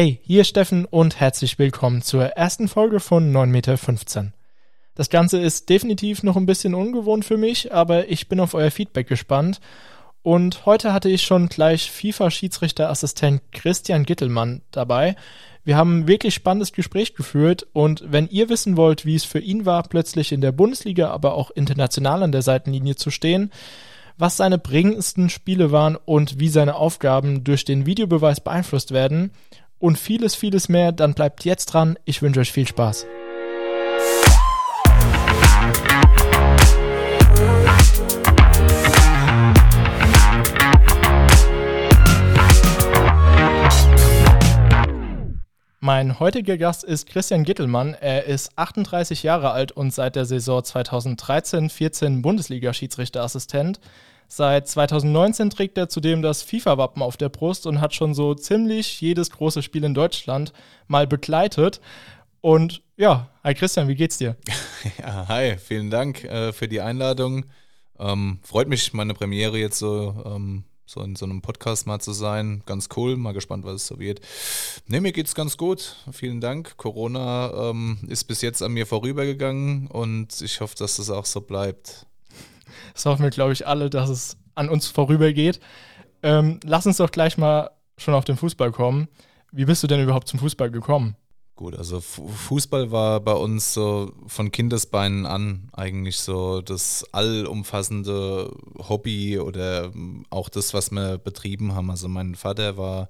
Hey, hier Steffen und herzlich willkommen zur ersten Folge von 9,15 Meter. Das Ganze ist definitiv noch ein bisschen ungewohnt für mich, aber ich bin auf euer Feedback gespannt. Und heute hatte ich schon gleich FIFA-Schiedsrichterassistent Christian Gittelmann dabei. Wir haben ein wirklich spannendes Gespräch geführt und wenn ihr wissen wollt, wie es für ihn war, plötzlich in der Bundesliga, aber auch international an der Seitenlinie zu stehen, was seine prägendsten Spiele waren und wie seine Aufgaben durch den Videobeweis beeinflusst werden und vieles, vieles mehr, dann bleibt jetzt dran. Ich wünsche euch viel Spaß. Mein heutiger Gast ist Christian Gittelmann. Er ist 38 Jahre alt und seit der Saison 2013-14 Bundesliga-Schiedsrichterassistent. Seit 2019 trägt er zudem das FIFA-Wappen auf der Brust und hat schon so ziemlich jedes große Spiel in Deutschland mal begleitet. Und ja, hi Christian, wie geht's dir? Ja, hi, vielen Dank äh, für die Einladung. Ähm, freut mich, meine Premiere jetzt so, ähm, so in so einem Podcast mal zu sein. Ganz cool, mal gespannt, was es so wird. Ne, mir geht's ganz gut. Vielen Dank. Corona ähm, ist bis jetzt an mir vorübergegangen und ich hoffe, dass das auch so bleibt. Das hoffen wir, glaube ich, alle, dass es an uns vorübergeht. Ähm, lass uns doch gleich mal schon auf den Fußball kommen. Wie bist du denn überhaupt zum Fußball gekommen? Gut, also Fußball war bei uns so von Kindesbeinen an eigentlich so das allumfassende Hobby oder auch das, was wir betrieben haben. Also mein Vater war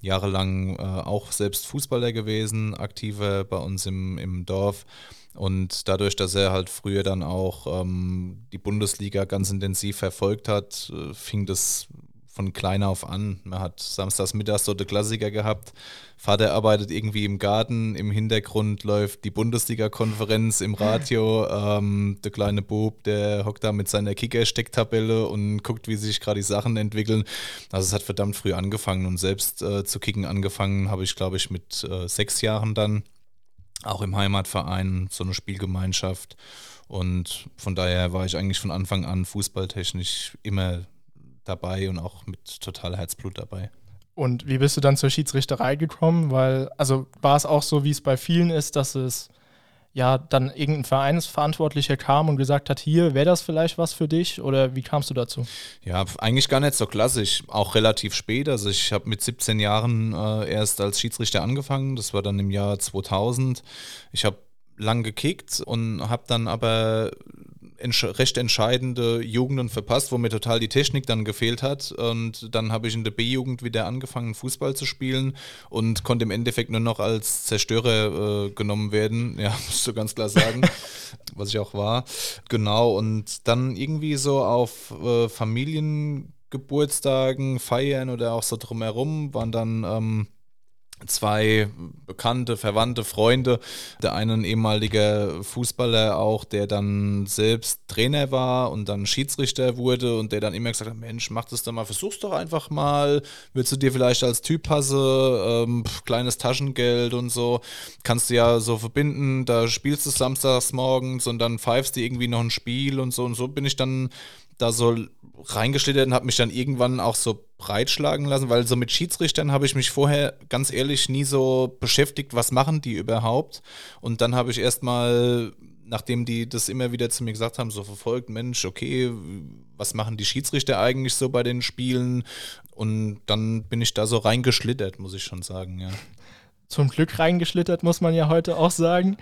jahrelang äh, auch selbst Fußballer gewesen, aktiver bei uns im, im Dorf. Und dadurch, dass er halt früher dann auch ähm, die Bundesliga ganz intensiv verfolgt hat, äh, fing das von klein auf an. Man hat samstags mittags so der Klassiker gehabt. Vater arbeitet irgendwie im Garten, im Hintergrund läuft die Bundesliga-Konferenz im Radio. Ähm, der kleine Bub, der hockt da mit seiner Kicker-Stecktabelle und guckt, wie sich gerade die Sachen entwickeln. Also es hat verdammt früh angefangen und selbst äh, zu kicken angefangen habe ich, glaube ich, mit äh, sechs Jahren dann auch im Heimatverein, so eine Spielgemeinschaft. Und von daher war ich eigentlich von Anfang an fußballtechnisch immer dabei und auch mit total Herzblut dabei. Und wie bist du dann zur Schiedsrichterei gekommen? Weil, also war es auch so, wie es bei vielen ist, dass es ja dann irgendein Vereinsverantwortlicher kam und gesagt hat, hier wäre das vielleicht was für dich oder wie kamst du dazu? Ja, eigentlich gar nicht so klassisch, auch relativ spät. Also ich habe mit 17 Jahren äh, erst als Schiedsrichter angefangen, das war dann im Jahr 2000. Ich habe lang gekickt und habe dann aber recht entscheidende Jugenden verpasst, wo mir total die Technik dann gefehlt hat. Und dann habe ich in der B-Jugend wieder angefangen, Fußball zu spielen und konnte im Endeffekt nur noch als Zerstörer äh, genommen werden. Ja, musst du ganz klar sagen, was ich auch war. Genau, und dann irgendwie so auf äh, Familiengeburtstagen, Feiern oder auch so drumherum waren dann. Ähm, zwei bekannte, verwandte Freunde. Der eine ein ehemaliger Fußballer auch, der dann selbst Trainer war und dann Schiedsrichter wurde und der dann immer gesagt hat, Mensch, mach das doch mal, versuch's doch einfach mal. Willst du dir vielleicht als Typ passe, ähm, kleines Taschengeld und so, kannst du ja so verbinden, da spielst du samstags morgens und dann pfeifst du irgendwie noch ein Spiel und so und so bin ich dann da so reingeschlittert und habe mich dann irgendwann auch so breitschlagen lassen, weil so mit Schiedsrichtern habe ich mich vorher ganz ehrlich nie so beschäftigt, was machen die überhaupt. Und dann habe ich erstmal, nachdem die das immer wieder zu mir gesagt haben, so verfolgt, Mensch, okay, was machen die Schiedsrichter eigentlich so bei den Spielen? Und dann bin ich da so reingeschlittert, muss ich schon sagen, ja zum Glück reingeschlittert, muss man ja heute auch sagen.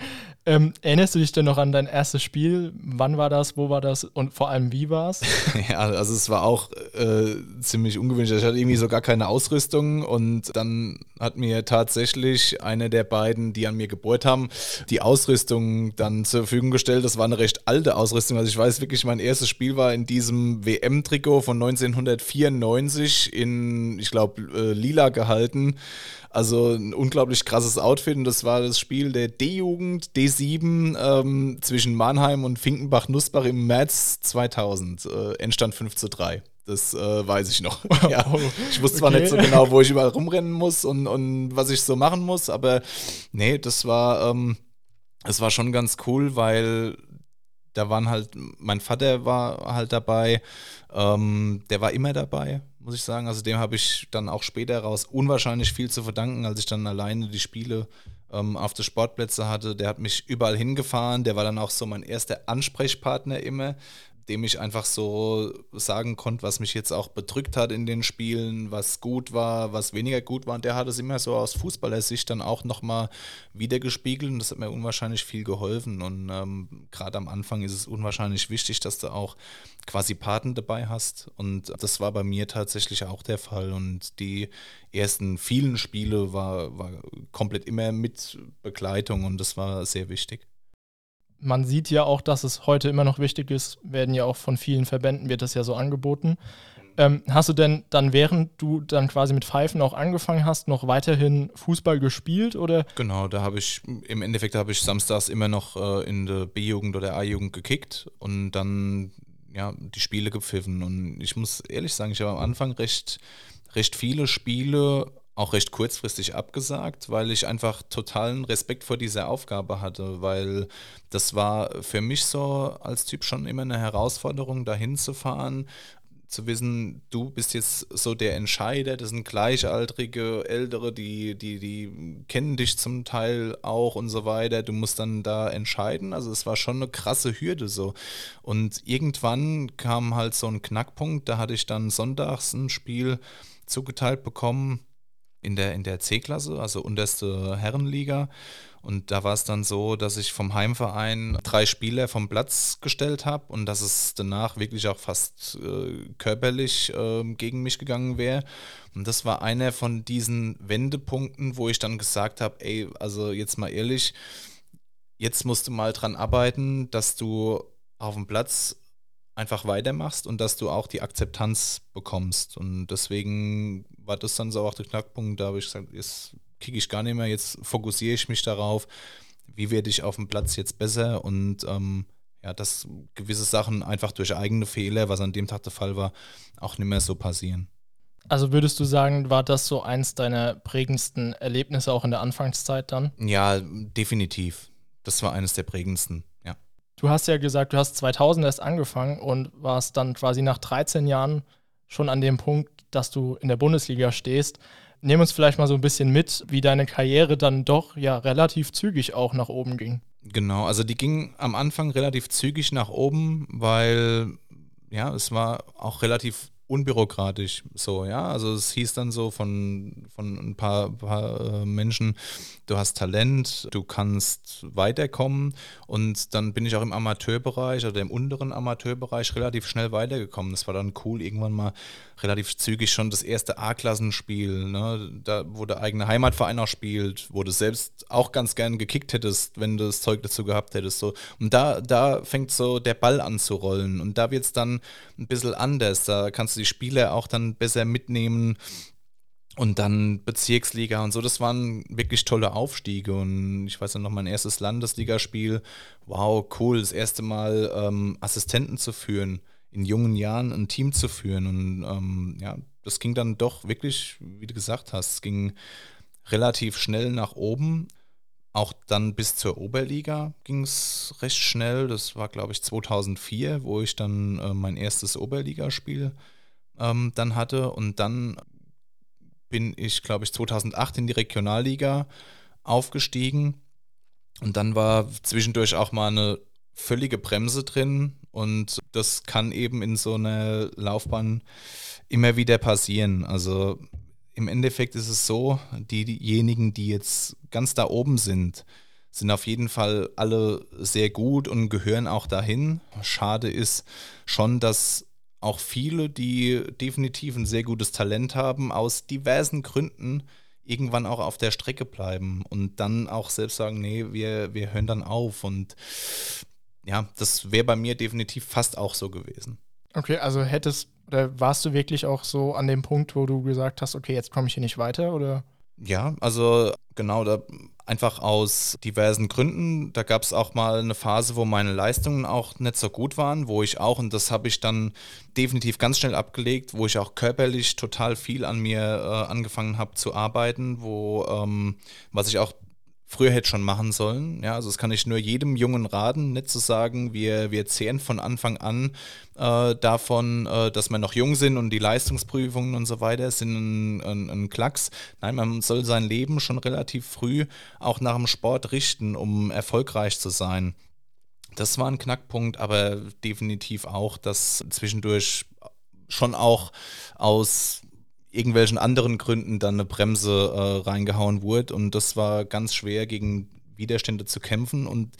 Ähm, erinnerst du dich denn noch an dein erstes Spiel? Wann war das? Wo war das? Und vor allem, wie war es? ja, also es war auch äh, ziemlich ungewöhnlich. Ich hatte irgendwie so gar keine Ausrüstung und dann hat mir tatsächlich einer der beiden, die an mir gebohrt haben, die Ausrüstung dann zur Verfügung gestellt. Das war eine recht alte Ausrüstung. Also ich weiß wirklich, mein erstes Spiel war in diesem WM-Trikot von 1994 in, ich glaube, äh, lila gehalten. Also ein unglaublich krasses Outfit und das war das Spiel der D-Jugend, D7 ähm, zwischen Mannheim und Finkenbach-Nussbach im März 2000. Äh, Endstand 5 zu 3. Das äh, weiß ich noch. ja. Ich wusste zwar okay. nicht so genau, wo ich überall rumrennen muss und, und was ich so machen muss, aber nee, das war, ähm, das war schon ganz cool, weil da waren halt, mein Vater war halt dabei, ähm, der war immer dabei muss ich sagen. Also dem habe ich dann auch später raus unwahrscheinlich viel zu verdanken, als ich dann alleine die Spiele ähm, auf der Sportplätze hatte. Der hat mich überall hingefahren. Der war dann auch so mein erster Ansprechpartner immer dem ich einfach so sagen konnte, was mich jetzt auch bedrückt hat in den Spielen, was gut war, was weniger gut war. Und der hat es immer so aus Fußballersicht dann auch nochmal wiedergespiegelt und das hat mir unwahrscheinlich viel geholfen. Und ähm, gerade am Anfang ist es unwahrscheinlich wichtig, dass du auch quasi Paten dabei hast. Und das war bei mir tatsächlich auch der Fall. Und die ersten vielen Spiele war, war komplett immer mit Begleitung und das war sehr wichtig man sieht ja auch, dass es heute immer noch wichtig ist, werden ja auch von vielen Verbänden, wird das ja so angeboten. Ähm, hast du denn dann, während du dann quasi mit Pfeifen auch angefangen hast, noch weiterhin Fußball gespielt oder? Genau, da habe ich, im Endeffekt habe ich samstags immer noch äh, in der B-Jugend oder A-Jugend gekickt und dann ja, die Spiele gepfiffen. Und ich muss ehrlich sagen, ich habe am Anfang recht, recht viele Spiele auch recht kurzfristig abgesagt, weil ich einfach totalen Respekt vor dieser Aufgabe hatte, weil das war für mich so als Typ schon immer eine Herausforderung, dahin zu fahren, zu wissen, du bist jetzt so der Entscheider, das sind Gleichaltrige, Ältere, die, die, die kennen dich zum Teil auch und so weiter. Du musst dann da entscheiden. Also es war schon eine krasse Hürde so. Und irgendwann kam halt so ein Knackpunkt, da hatte ich dann sonntags ein Spiel zugeteilt bekommen in der, in der C-Klasse, also unterste Herrenliga. Und da war es dann so, dass ich vom Heimverein drei Spieler vom Platz gestellt habe und dass es danach wirklich auch fast äh, körperlich äh, gegen mich gegangen wäre. Und das war einer von diesen Wendepunkten, wo ich dann gesagt habe, ey, also jetzt mal ehrlich, jetzt musst du mal dran arbeiten, dass du auf dem Platz einfach weitermachst und dass du auch die Akzeptanz bekommst. Und deswegen war das dann so auch der Knackpunkt. Da habe ich gesagt, jetzt kicke ich gar nicht mehr, jetzt fokussiere ich mich darauf, wie werde ich auf dem Platz jetzt besser und ähm, ja, dass gewisse Sachen einfach durch eigene Fehler, was an dem Tag der Fall war, auch nicht mehr so passieren. Also würdest du sagen, war das so eins deiner prägendsten Erlebnisse auch in der Anfangszeit dann? Ja, definitiv. Das war eines der prägendsten, ja. Du hast ja gesagt, du hast 2000 erst angefangen und warst dann quasi nach 13 Jahren schon an dem Punkt, dass du in der Bundesliga stehst. Nehmen uns vielleicht mal so ein bisschen mit, wie deine Karriere dann doch ja relativ zügig auch nach oben ging. Genau, also die ging am Anfang relativ zügig nach oben, weil ja, es war auch relativ unbürokratisch so, ja. Also es hieß dann so von, von ein paar, paar äh, Menschen, du hast Talent, du kannst weiterkommen und dann bin ich auch im Amateurbereich oder im unteren Amateurbereich relativ schnell weitergekommen. Das war dann cool, irgendwann mal relativ zügig schon das erste A-Klassenspiel, ne? da, wo der eigene Heimatverein auch spielt, wo du selbst auch ganz gern gekickt hättest, wenn du das Zeug dazu gehabt hättest. So. Und da, da fängt so der Ball an zu rollen und da wird es dann ein bisschen anders. Da kannst du die Spieler auch dann besser mitnehmen. Und dann Bezirksliga und so, das waren wirklich tolle Aufstiege. Und ich weiß ja noch, mein erstes Landesligaspiel, wow, cool, das erste Mal ähm, Assistenten zu führen, in jungen Jahren ein Team zu führen. Und ähm, ja, das ging dann doch wirklich, wie du gesagt hast, ging relativ schnell nach oben. Auch dann bis zur Oberliga ging es recht schnell. Das war, glaube ich, 2004, wo ich dann äh, mein erstes Oberligaspiel ähm, dann hatte. Und dann bin ich, glaube ich, 2008 in die Regionalliga aufgestiegen. Und dann war zwischendurch auch mal eine völlige Bremse drin. Und das kann eben in so einer Laufbahn immer wieder passieren. Also im Endeffekt ist es so, die, diejenigen, die jetzt ganz da oben sind, sind auf jeden Fall alle sehr gut und gehören auch dahin. Schade ist schon, dass auch viele, die definitiv ein sehr gutes Talent haben, aus diversen Gründen irgendwann auch auf der Strecke bleiben und dann auch selbst sagen, nee, wir, wir hören dann auf. Und ja, das wäre bei mir definitiv fast auch so gewesen. Okay, also hättest, oder warst du wirklich auch so an dem Punkt, wo du gesagt hast, okay, jetzt komme ich hier nicht weiter, oder? Ja, also genau, da einfach aus diversen Gründen. Da gab es auch mal eine Phase, wo meine Leistungen auch nicht so gut waren, wo ich auch, und das habe ich dann definitiv ganz schnell abgelegt, wo ich auch körperlich total viel an mir äh, angefangen habe zu arbeiten, wo, ähm, was ich auch früher hätte schon machen sollen. Ja, also das kann ich nur jedem Jungen raten, nicht zu sagen, wir, wir zehren von Anfang an äh, davon, äh, dass wir noch jung sind und die Leistungsprüfungen und so weiter sind ein, ein, ein, Klacks. Nein, man soll sein Leben schon relativ früh auch nach dem Sport richten, um erfolgreich zu sein. Das war ein Knackpunkt, aber definitiv auch, dass zwischendurch schon auch aus irgendwelchen anderen Gründen dann eine Bremse äh, reingehauen wurde. Und das war ganz schwer, gegen Widerstände zu kämpfen. Und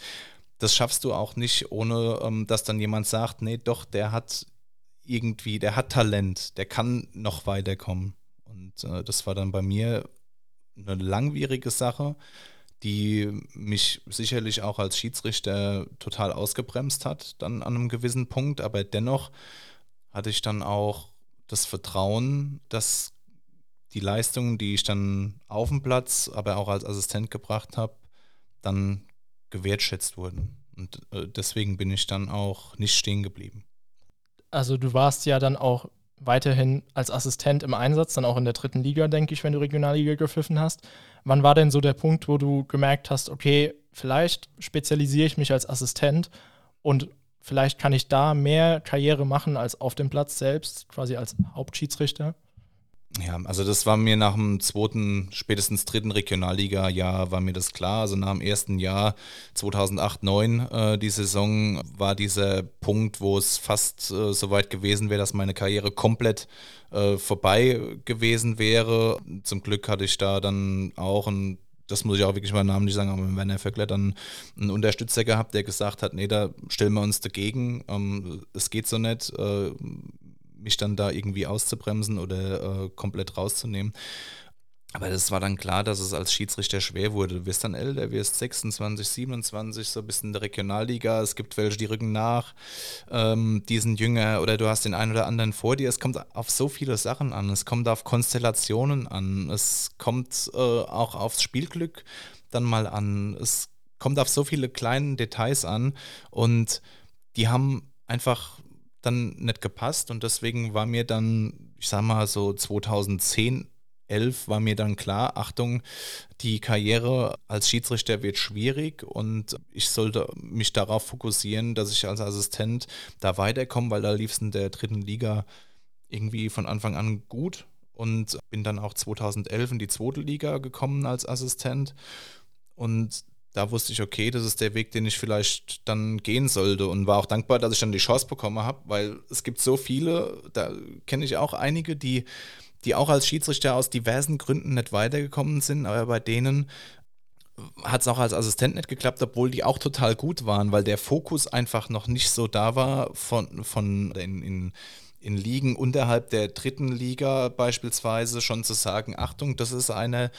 das schaffst du auch nicht, ohne ähm, dass dann jemand sagt, nee, doch, der hat irgendwie, der hat Talent, der kann noch weiterkommen. Und äh, das war dann bei mir eine langwierige Sache, die mich sicherlich auch als Schiedsrichter total ausgebremst hat, dann an einem gewissen Punkt. Aber dennoch hatte ich dann auch das Vertrauen, dass die Leistungen, die ich dann auf dem Platz, aber auch als Assistent gebracht habe, dann gewertschätzt wurden. Und äh, deswegen bin ich dann auch nicht stehen geblieben. Also du warst ja dann auch weiterhin als Assistent im Einsatz, dann auch in der dritten Liga, denke ich, wenn du Regionalliga gepfiffen hast. Wann war denn so der Punkt, wo du gemerkt hast, okay, vielleicht spezialisiere ich mich als Assistent und vielleicht kann ich da mehr Karriere machen als auf dem Platz selbst, quasi als Hauptschiedsrichter? Ja, also das war mir nach dem zweiten, spätestens dritten Regionalliga-Jahr war mir das klar. Also nach dem ersten Jahr 2008, 2009, äh, die Saison, war dieser Punkt, wo es fast äh, so weit gewesen wäre, dass meine Karriere komplett äh, vorbei gewesen wäre. Zum Glück hatte ich da dann auch ein das muss ich auch wirklich mal namentlich sagen, aber Werner Vöckler dann einen Unterstützer gehabt, der gesagt hat, nee, da stellen wir uns dagegen, ähm, es geht so nicht, äh, mich dann da irgendwie auszubremsen oder äh, komplett rauszunehmen. Aber das war dann klar, dass es als Schiedsrichter schwer wurde. Du wirst dann älter, wirst 26, 27, so ein bisschen in der Regionalliga. Es gibt welche, die rücken nach, ähm, die sind jünger oder du hast den einen oder anderen vor dir. Es kommt auf so viele Sachen an. Es kommt auf Konstellationen an. Es kommt äh, auch aufs Spielglück dann mal an. Es kommt auf so viele kleine Details an und die haben einfach dann nicht gepasst und deswegen war mir dann, ich sag mal so 2010 11 war mir dann klar, Achtung, die Karriere als Schiedsrichter wird schwierig und ich sollte mich darauf fokussieren, dass ich als Assistent da weiterkomme, weil da lief es in der dritten Liga irgendwie von Anfang an gut und bin dann auch 2011 in die zweite Liga gekommen als Assistent und da wusste ich, okay, das ist der Weg, den ich vielleicht dann gehen sollte und war auch dankbar, dass ich dann die Chance bekommen habe, weil es gibt so viele, da kenne ich auch einige, die die auch als Schiedsrichter aus diversen Gründen nicht weitergekommen sind, aber bei denen hat es auch als Assistent nicht geklappt, obwohl die auch total gut waren, weil der Fokus einfach noch nicht so da war von, von in, in, in Ligen unterhalb der dritten Liga beispielsweise schon zu sagen, Achtung, das ist einer,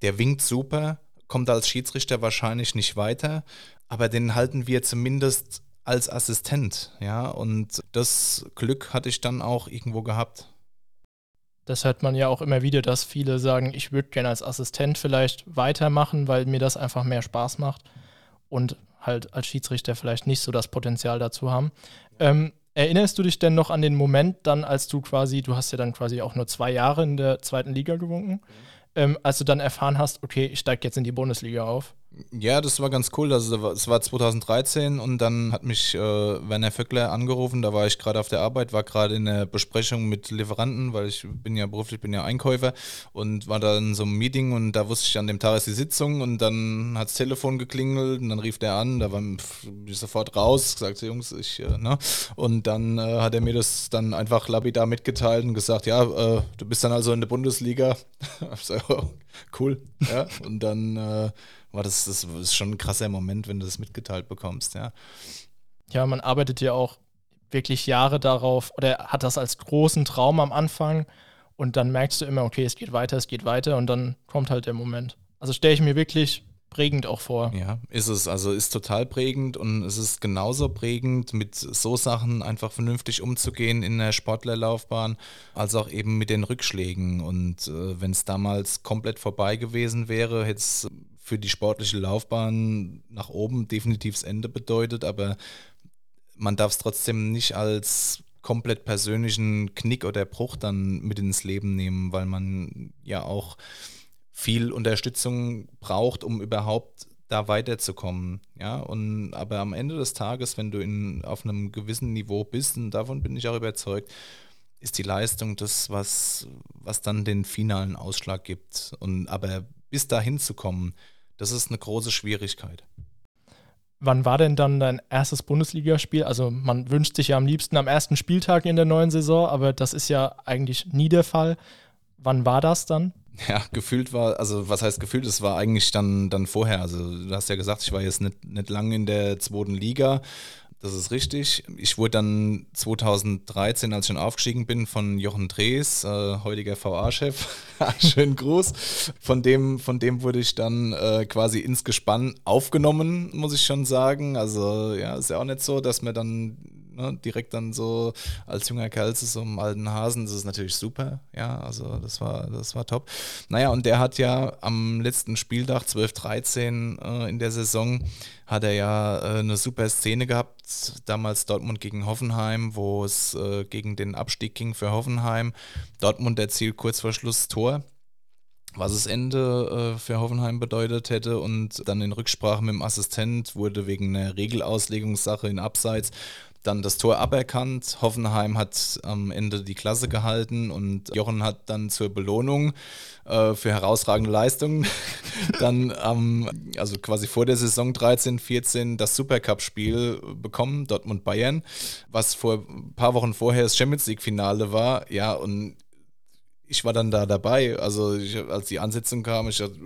der winkt super, kommt als Schiedsrichter wahrscheinlich nicht weiter, aber den halten wir zumindest als Assistent, ja, und das Glück hatte ich dann auch irgendwo gehabt. Das hört man ja auch immer wieder, dass viele sagen, ich würde gerne als Assistent vielleicht weitermachen, weil mir das einfach mehr Spaß macht und halt als Schiedsrichter vielleicht nicht so das Potenzial dazu haben. Ähm, erinnerst du dich denn noch an den Moment dann, als du quasi, du hast ja dann quasi auch nur zwei Jahre in der zweiten Liga gewunken, mhm. ähm, als du dann erfahren hast, okay, ich steige jetzt in die Bundesliga auf? Ja, das war ganz cool. Also es war 2013 und dann hat mich äh, Werner Vöckler angerufen. Da war ich gerade auf der Arbeit, war gerade in der Besprechung mit Lieferanten, weil ich bin ja beruflich, bin ja Einkäufer und war da in so einem Meeting und da wusste ich an dem Tag ist die Sitzung und dann hat das Telefon geklingelt und dann rief der an. Da war ich sofort raus, gesagt, Jungs, ich, äh, ne? Und dann äh, hat er mir das dann einfach lapidar mitgeteilt und gesagt, ja, äh, du bist dann also in der Bundesliga. so, cool, ja. Und dann war das, das ist schon ein krasser Moment, wenn du das mitgeteilt bekommst, ja. Ja, man arbeitet ja auch wirklich Jahre darauf oder hat das als großen Traum am Anfang und dann merkst du immer, okay, es geht weiter, es geht weiter und dann kommt halt der Moment. Also stelle ich mir wirklich prägend auch vor. Ja, ist es. Also ist total prägend und es ist genauso prägend, mit so Sachen einfach vernünftig umzugehen in der Sportlerlaufbahn, als auch eben mit den Rückschlägen. Und äh, wenn es damals komplett vorbei gewesen wäre, hätte es für die sportliche Laufbahn nach oben definitiv das Ende bedeutet, aber man darf es trotzdem nicht als komplett persönlichen Knick oder Bruch dann mit ins Leben nehmen, weil man ja auch viel Unterstützung braucht, um überhaupt da weiterzukommen. Ja, und aber am Ende des Tages, wenn du in, auf einem gewissen Niveau bist, und davon bin ich auch überzeugt, ist die Leistung das, was, was dann den finalen Ausschlag gibt. Und aber bis dahin zu kommen, das ist eine große Schwierigkeit. Wann war denn dann dein erstes Bundesligaspiel? Also man wünscht sich ja am liebsten am ersten Spieltag in der neuen Saison, aber das ist ja eigentlich nie der Fall. Wann war das dann? Ja, gefühlt war, also was heißt gefühlt, es war eigentlich dann, dann vorher. Also du hast ja gesagt, ich war jetzt nicht, nicht lange in der zweiten Liga. Das ist richtig. Ich wurde dann 2013, als ich schon aufgestiegen bin, von Jochen Drees, äh, heutiger VA-Chef, schönen Gruß, von dem, von dem wurde ich dann äh, quasi ins Gespann aufgenommen, muss ich schon sagen. Also ja, ist ja auch nicht so, dass man dann ne, direkt dann so als junger Kerl zu so einem alten Hasen, das ist natürlich super, ja, also das war, das war top. Naja, und der hat ja am letzten Spieltag 12-13 äh, in der Saison, hat er ja äh, eine super Szene gehabt, damals Dortmund gegen Hoffenheim, wo es äh, gegen den Abstieg ging für Hoffenheim. Dortmund erzielt kurz vor Schluss Tor was das Ende äh, für Hoffenheim bedeutet hätte und dann in Rücksprache mit dem Assistent wurde wegen einer Regelauslegungssache in Abseits dann das Tor aberkannt. Hoffenheim hat am Ende die Klasse gehalten und Jochen hat dann zur Belohnung äh, für herausragende Leistungen dann ähm, also quasi vor der Saison 13, 14 das Supercup-Spiel bekommen, Dortmund-Bayern, was vor ein paar Wochen vorher das Champions League-Finale war. Ja, und ich war dann da dabei. Also ich, als die Ansetzung kam, ich dachte,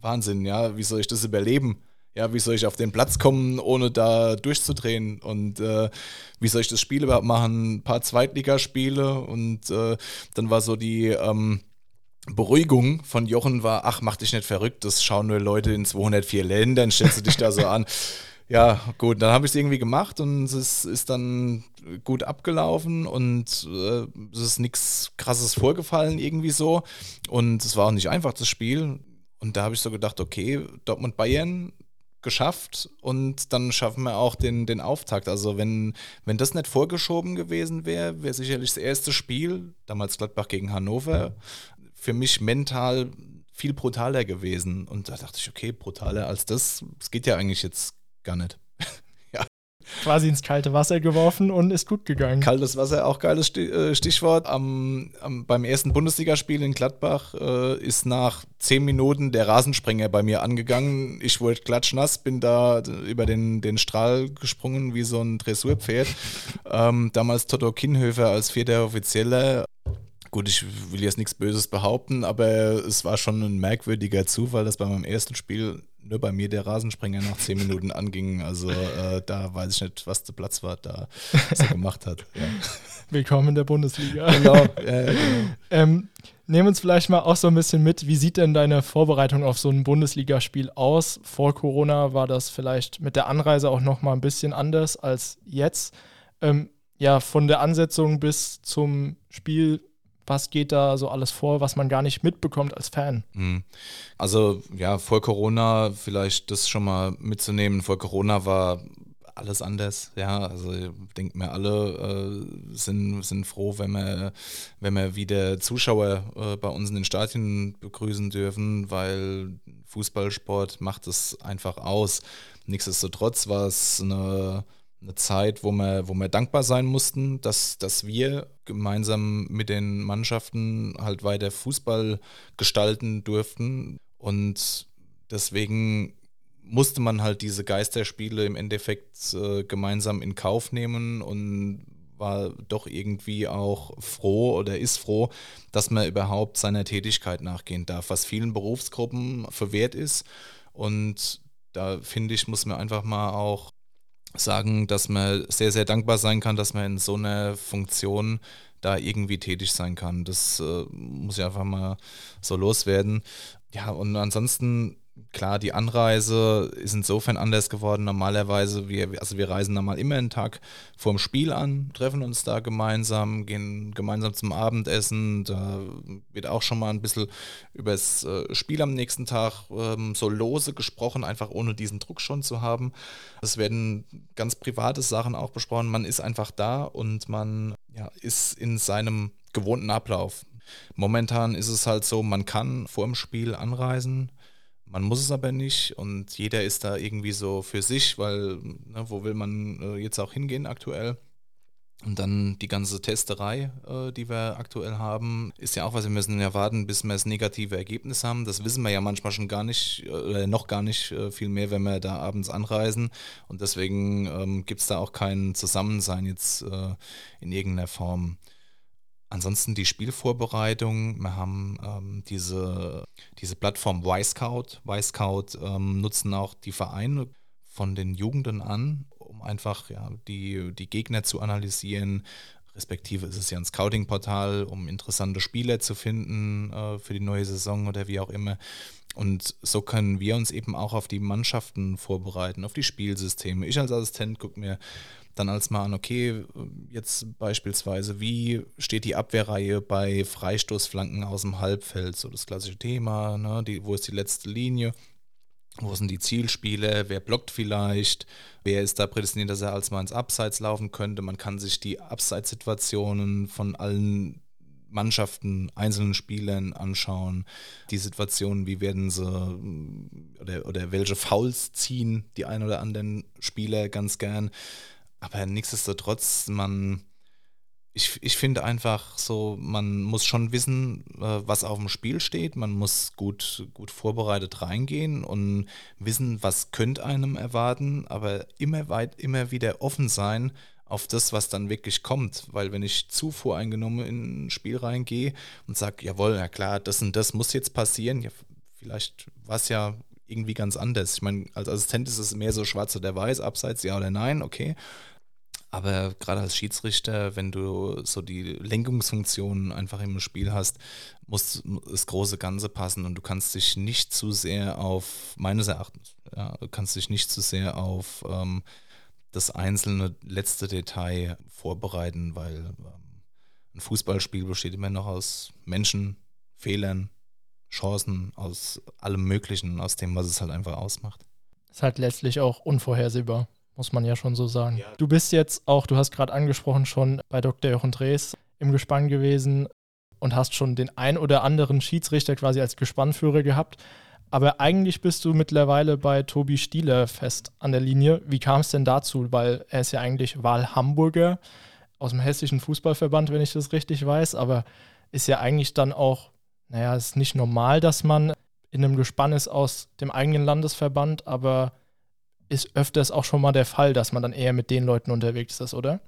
Wahnsinn, ja, wie soll ich das überleben? Ja, wie soll ich auf den Platz kommen, ohne da durchzudrehen? Und äh, wie soll ich das Spiel überhaupt machen? Ein paar Zweitligaspiele und äh, dann war so die ähm, Beruhigung von Jochen war, ach, mach dich nicht verrückt, das schauen nur Leute in 204 Ländern, stellst du dich da so an. Ja, gut, dann habe ich es irgendwie gemacht und es ist dann gut abgelaufen und äh, es ist nichts Krasses vorgefallen irgendwie so. Und es war auch nicht einfach, das Spiel. Und da habe ich so gedacht, okay, Dortmund-Bayern, geschafft und dann schaffen wir auch den, den Auftakt. Also wenn, wenn das nicht vorgeschoben gewesen wäre, wäre sicherlich das erste Spiel, damals Gladbach gegen Hannover, für mich mental viel brutaler gewesen. Und da dachte ich, okay, brutaler als das, das geht ja eigentlich jetzt gar nicht quasi ins kalte Wasser geworfen und ist gut gegangen. Kaltes Wasser, auch geiles äh, Stichwort. Am, am, beim ersten Bundesligaspiel in Gladbach äh, ist nach zehn Minuten der Rasensprenger bei mir angegangen. Ich wurde klatschnass, bin da über den, den Strahl gesprungen wie so ein Dressurpferd. ähm, damals Toto Kinhöfer als vierter Offizieller Gut, ich will jetzt nichts Böses behaupten, aber es war schon ein merkwürdiger Zufall, dass bei meinem ersten Spiel nur bei mir der Rasensprenger nach zehn Minuten anging. Also äh, da weiß ich nicht, was der Platz war, da was er gemacht hat. Ja. Willkommen in der Bundesliga. Genau. Ja, genau. ähm, nehmen uns vielleicht mal auch so ein bisschen mit. Wie sieht denn deine Vorbereitung auf so ein Bundesligaspiel aus? Vor Corona war das vielleicht mit der Anreise auch noch mal ein bisschen anders als jetzt. Ähm, ja, von der Ansetzung bis zum Spiel was geht da so alles vor, was man gar nicht mitbekommt als Fan? Hm. Also ja, vor Corona vielleicht das schon mal mitzunehmen. Vor Corona war alles anders, ja. Also ich denke mir, alle äh, sind, sind froh, wenn wir, wenn wir wieder Zuschauer äh, bei uns in den Stadien begrüßen dürfen, weil Fußballsport macht es einfach aus. Nichtsdestotrotz war es eine eine Zeit, wo wir, wo wir dankbar sein mussten, dass, dass wir gemeinsam mit den Mannschaften halt weiter Fußball gestalten durften. Und deswegen musste man halt diese Geisterspiele im Endeffekt äh, gemeinsam in Kauf nehmen und war doch irgendwie auch froh oder ist froh, dass man überhaupt seiner Tätigkeit nachgehen darf, was vielen Berufsgruppen verwehrt ist. Und da finde ich, muss man einfach mal auch sagen, dass man sehr, sehr dankbar sein kann, dass man in so einer Funktion da irgendwie tätig sein kann. Das äh, muss ich einfach mal so loswerden. Ja, und ansonsten klar, die Anreise ist insofern anders geworden. Normalerweise, wir, also wir reisen normal immer einen Tag vorm Spiel an, treffen uns da gemeinsam, gehen gemeinsam zum Abendessen. Da wird auch schon mal ein bisschen über das äh, Spiel am nächsten Tag ähm, so lose gesprochen, einfach ohne diesen Druck schon zu haben. Es werden ganz private Sachen auch besprochen. Man ist einfach da und man ja, ist in seinem gewohnten Ablauf. Momentan ist es halt so, man kann vor dem Spiel anreisen, man muss es aber nicht und jeder ist da irgendwie so für sich, weil ne, wo will man äh, jetzt auch hingehen aktuell? Und dann die ganze Testerei, äh, die wir aktuell haben, ist ja auch was, wir müssen ja warten, bis wir das negative Ergebnis haben. Das wissen wir ja manchmal schon gar nicht, äh, oder noch gar nicht äh, viel mehr, wenn wir da abends anreisen. Und deswegen ähm, gibt es da auch kein Zusammensein jetzt äh, in irgendeiner Form. Ansonsten die Spielvorbereitung. Wir haben ähm, diese, diese Plattform Y-Scout. Y-Scout ähm, nutzen auch die Vereine von den Jugenden an, um einfach ja, die, die Gegner zu analysieren. Respektive ist es ja ein Scouting-Portal, um interessante Spieler zu finden äh, für die neue Saison oder wie auch immer. Und so können wir uns eben auch auf die Mannschaften vorbereiten, auf die Spielsysteme. Ich als Assistent gucke mir dann als mal an, okay, jetzt beispielsweise, wie steht die Abwehrreihe bei Freistoßflanken aus dem Halbfeld? So das klassische Thema, ne? die, wo ist die letzte Linie? Wo sind die Zielspiele? Wer blockt vielleicht? Wer ist da prädestiniert, dass er als mal ins Abseits laufen könnte? Man kann sich die Abseitssituationen von allen Mannschaften, einzelnen Spielern anschauen. Die Situationen, wie werden sie oder, oder welche Fouls ziehen die ein oder anderen Spieler ganz gern. Aber nichtsdestotrotz, man, ich, ich finde einfach so, man muss schon wissen, äh, was auf dem Spiel steht. Man muss gut, gut vorbereitet reingehen und wissen, was könnte einem erwarten, aber immer weit, immer wieder offen sein auf das, was dann wirklich kommt. Weil wenn ich zu voreingenommen in ein Spiel reingehe und sage, jawohl, ja klar, das und das muss jetzt passieren, ja, vielleicht war es ja irgendwie ganz anders. Ich meine, als Assistent ist es mehr so schwarz oder weiß, abseits ja oder nein, okay. Aber gerade als Schiedsrichter, wenn du so die Lenkungsfunktionen einfach im Spiel hast, muss das große Ganze passen und du kannst dich nicht zu sehr auf, meines Erachtens, ja, du kannst dich nicht zu sehr auf ähm, das einzelne letzte Detail vorbereiten, weil ähm, ein Fußballspiel besteht immer noch aus Menschen, Fehlern, Chancen, aus allem Möglichen, aus dem, was es halt einfach ausmacht. Ist halt letztlich auch unvorhersehbar muss man ja schon so sagen. Ja. Du bist jetzt auch, du hast gerade angesprochen, schon bei Dr. Jochen Drees im Gespann gewesen und hast schon den ein oder anderen Schiedsrichter quasi als Gespannführer gehabt. Aber eigentlich bist du mittlerweile bei Tobi Stieler fest an der Linie. Wie kam es denn dazu? Weil er ist ja eigentlich Wahl-Hamburger aus dem Hessischen Fußballverband, wenn ich das richtig weiß, aber ist ja eigentlich dann auch, naja, es ist nicht normal, dass man in einem Gespann ist aus dem eigenen Landesverband, aber ist öfters auch schon mal der Fall, dass man dann eher mit den Leuten unterwegs ist, oder?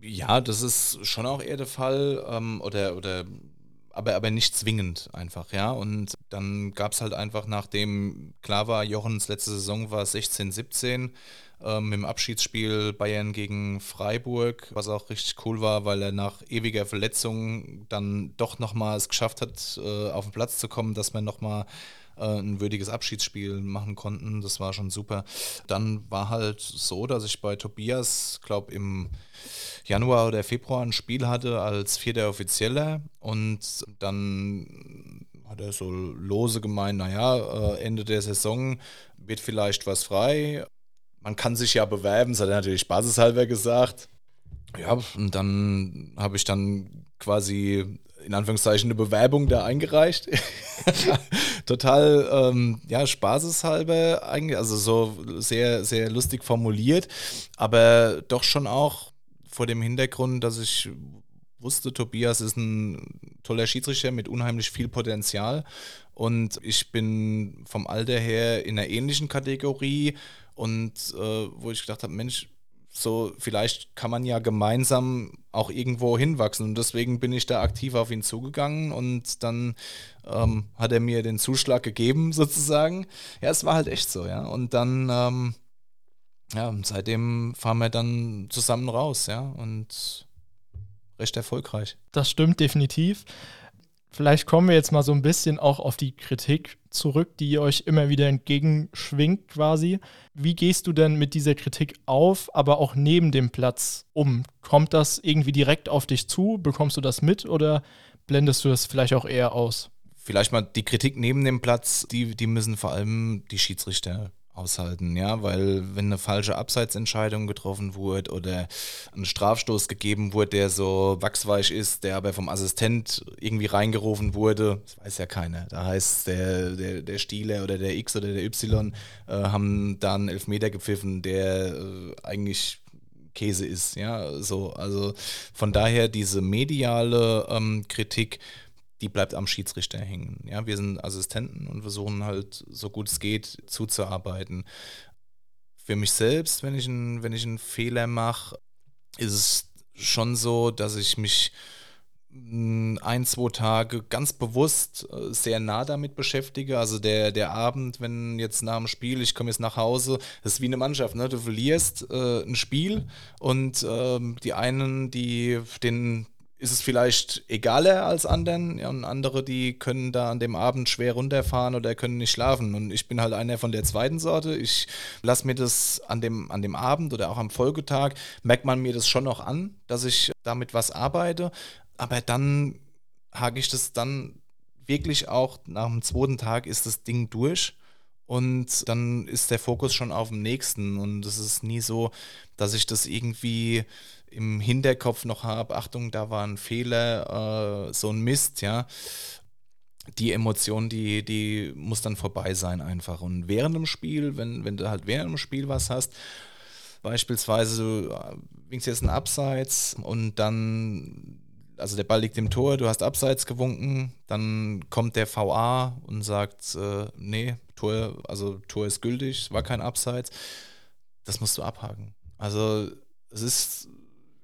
Ja, das ist schon auch eher der Fall. Ähm, oder, oder aber, aber nicht zwingend einfach, ja. Und dann gab es halt einfach, nachdem klar war, Jochens letzte Saison war 16, 17, ähm, im Abschiedsspiel Bayern gegen Freiburg, was auch richtig cool war, weil er nach ewiger Verletzung dann doch nochmal es geschafft hat, äh, auf den Platz zu kommen, dass man nochmal äh, ein würdiges Abschiedsspiel machen konnten. Das war schon super. Dann war halt so, dass ich bei Tobias, glaube im Januar oder Februar ein Spiel hatte als vierter Offizieller und dann hat er so lose gemeint, naja, äh, Ende der Saison wird vielleicht was frei. Man kann sich ja bewerben, das hat er natürlich spaßeshalber gesagt. Ja, und dann habe ich dann quasi in Anführungszeichen eine Bewerbung da eingereicht. Total, ähm, ja, spaßeshalber eigentlich, also so sehr, sehr lustig formuliert, aber doch schon auch vor dem Hintergrund, dass ich wusste, Tobias ist ein toller Schiedsrichter mit unheimlich viel Potenzial und ich bin vom Alter her in einer ähnlichen Kategorie und äh, wo ich gedacht habe, Mensch, so vielleicht kann man ja gemeinsam auch irgendwo hinwachsen. Und deswegen bin ich da aktiv auf ihn zugegangen und dann ähm, hat er mir den Zuschlag gegeben, sozusagen. Ja, es war halt echt so, ja. Und dann, ähm, ja, seitdem fahren wir dann zusammen raus, ja. Und recht erfolgreich. Das stimmt definitiv. Vielleicht kommen wir jetzt mal so ein bisschen auch auf die Kritik zurück, die euch immer wieder entgegenschwingt quasi. Wie gehst du denn mit dieser Kritik auf, aber auch neben dem Platz um? Kommt das irgendwie direkt auf dich zu? Bekommst du das mit oder blendest du das vielleicht auch eher aus? Vielleicht mal die Kritik neben dem Platz, die, die müssen vor allem die Schiedsrichter aushalten, ja, weil wenn eine falsche Abseitsentscheidung getroffen wurde oder ein Strafstoß gegeben wurde, der so wachsweich ist, der aber vom Assistent irgendwie reingerufen wurde, das weiß ja keiner. Da heißt der, der, der Stieler oder der X oder der Y äh, haben dann Elfmeter gepfiffen, der äh, eigentlich Käse ist, ja, so, also von daher diese mediale ähm, Kritik, die bleibt am Schiedsrichter hängen. Ja, wir sind Assistenten und versuchen halt so gut es geht zuzuarbeiten. Für mich selbst, wenn ich, ein, wenn ich einen Fehler mache, ist es schon so, dass ich mich hm, ein, zwei Tage ganz bewusst äh, sehr nah damit beschäftige. Also der, der Abend, wenn jetzt nach dem Spiel, ich komme jetzt nach Hause, das ist wie eine Mannschaft, ne? Du verlierst äh, ein Spiel und ähm, die einen, die den ist es vielleicht egaler als anderen? Ja, und andere, die können da an dem Abend schwer runterfahren oder können nicht schlafen. Und ich bin halt einer von der zweiten Sorte. Ich lasse mir das an dem, an dem Abend oder auch am Folgetag, merkt man mir das schon noch an, dass ich damit was arbeite, aber dann hake ich das dann wirklich auch nach dem zweiten Tag ist das Ding durch und dann ist der Fokus schon auf dem nächsten. Und es ist nie so, dass ich das irgendwie im Hinterkopf noch habe, Achtung, da war ein Fehler, äh, so ein Mist, ja. Die Emotion, die, die muss dann vorbei sein einfach. Und während dem Spiel, wenn, wenn du halt während dem Spiel was hast, beispielsweise du äh, winkst jetzt ein Abseits und dann, also der Ball liegt im Tor, du hast Abseits gewunken, dann kommt der VA und sagt, äh, nee, Tor, also Tor ist gültig, war kein Abseits. Das musst du abhaken. Also es ist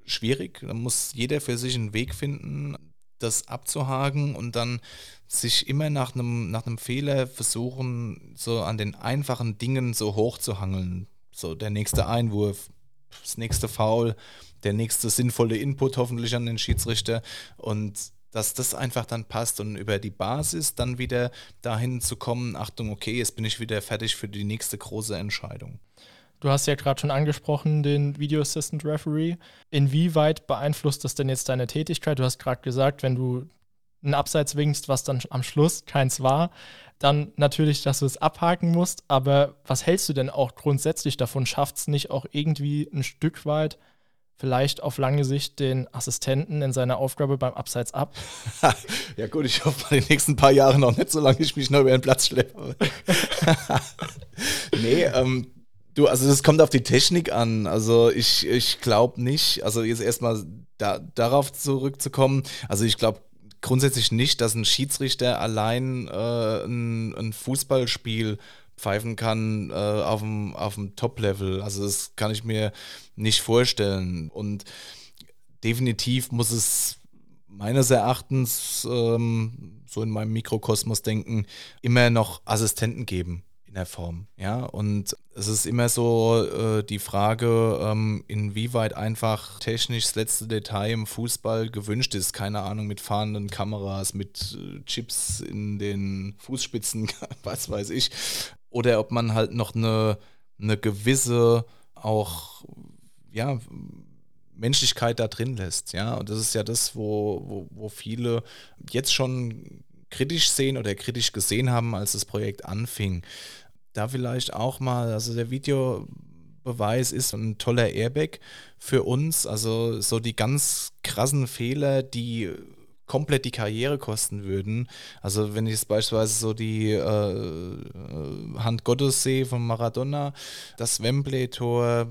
schwierig. Da muss jeder für sich einen Weg finden, das abzuhaken und dann sich immer nach einem, nach einem Fehler versuchen, so an den einfachen Dingen so hoch zu hangeln. So der nächste Einwurf, das nächste Foul, der nächste sinnvolle Input hoffentlich an den Schiedsrichter und dass das einfach dann passt und über die Basis dann wieder dahin zu kommen, Achtung, okay, jetzt bin ich wieder fertig für die nächste große Entscheidung. Du hast ja gerade schon angesprochen, den Video Assistant Referee. Inwieweit beeinflusst das denn jetzt deine Tätigkeit? Du hast gerade gesagt, wenn du einen Abseits winkst, was dann am Schluss keins war, dann natürlich, dass du es abhaken musst. Aber was hältst du denn auch grundsätzlich davon? Schafft es nicht auch irgendwie ein Stück weit vielleicht auf lange Sicht den Assistenten in seiner Aufgabe beim Abseits ab? ja gut, ich hoffe bei den nächsten paar Jahren noch nicht, solange ich mich noch über den Platz schleppe. nee, ähm, Du, also das kommt auf die Technik an. Also ich, ich glaube nicht, also jetzt erstmal da, darauf zurückzukommen, also ich glaube grundsätzlich nicht, dass ein Schiedsrichter allein äh, ein, ein Fußballspiel pfeifen kann äh, auf dem, auf dem Top-Level. Also das kann ich mir nicht vorstellen. Und definitiv muss es meines Erachtens, ähm, so in meinem Mikrokosmos denken, immer noch Assistenten geben in der Form. Ja, und es ist immer so äh, die Frage, ähm, inwieweit einfach technisch das letzte Detail im Fußball gewünscht ist. Keine Ahnung, mit fahrenden Kameras, mit äh, Chips in den Fußspitzen, was weiß ich. Oder ob man halt noch eine, eine gewisse auch, ja, Menschlichkeit da drin lässt. Ja, und das ist ja das, wo, wo, wo viele jetzt schon kritisch sehen oder kritisch gesehen haben, als das Projekt anfing da vielleicht auch mal, also der Videobeweis ist ein toller Airbag für uns. Also so die ganz krassen Fehler, die komplett die Karriere kosten würden. Also wenn ich jetzt beispielsweise so die äh, Hand Gottes sehe von Maradona, das Wembley-Tor,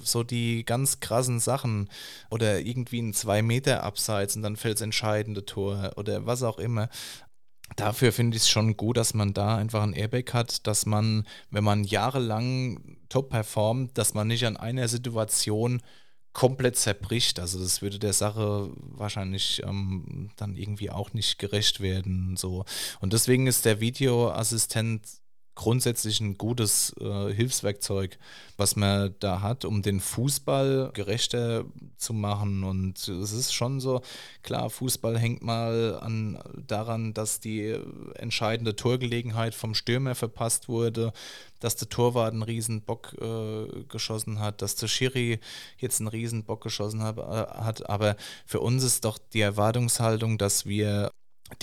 so die ganz krassen Sachen oder irgendwie ein zwei Meter Abseits und dann fällt das entscheidende Tor oder was auch immer dafür finde ich es schon gut, dass man da einfach ein Airbag hat, dass man, wenn man jahrelang top performt, dass man nicht an einer Situation komplett zerbricht. Also das würde der Sache wahrscheinlich ähm, dann irgendwie auch nicht gerecht werden. So. Und deswegen ist der Videoassistent grundsätzlich ein gutes äh, Hilfswerkzeug, was man da hat, um den Fußball gerechter zu machen. Und es ist schon so, klar, Fußball hängt mal an, daran, dass die entscheidende Torgelegenheit vom Stürmer verpasst wurde, dass der Torwart einen riesen Bock äh, geschossen hat, dass der Schiri jetzt einen riesen Bock geschossen hat, äh, hat. Aber für uns ist doch die Erwartungshaltung, dass wir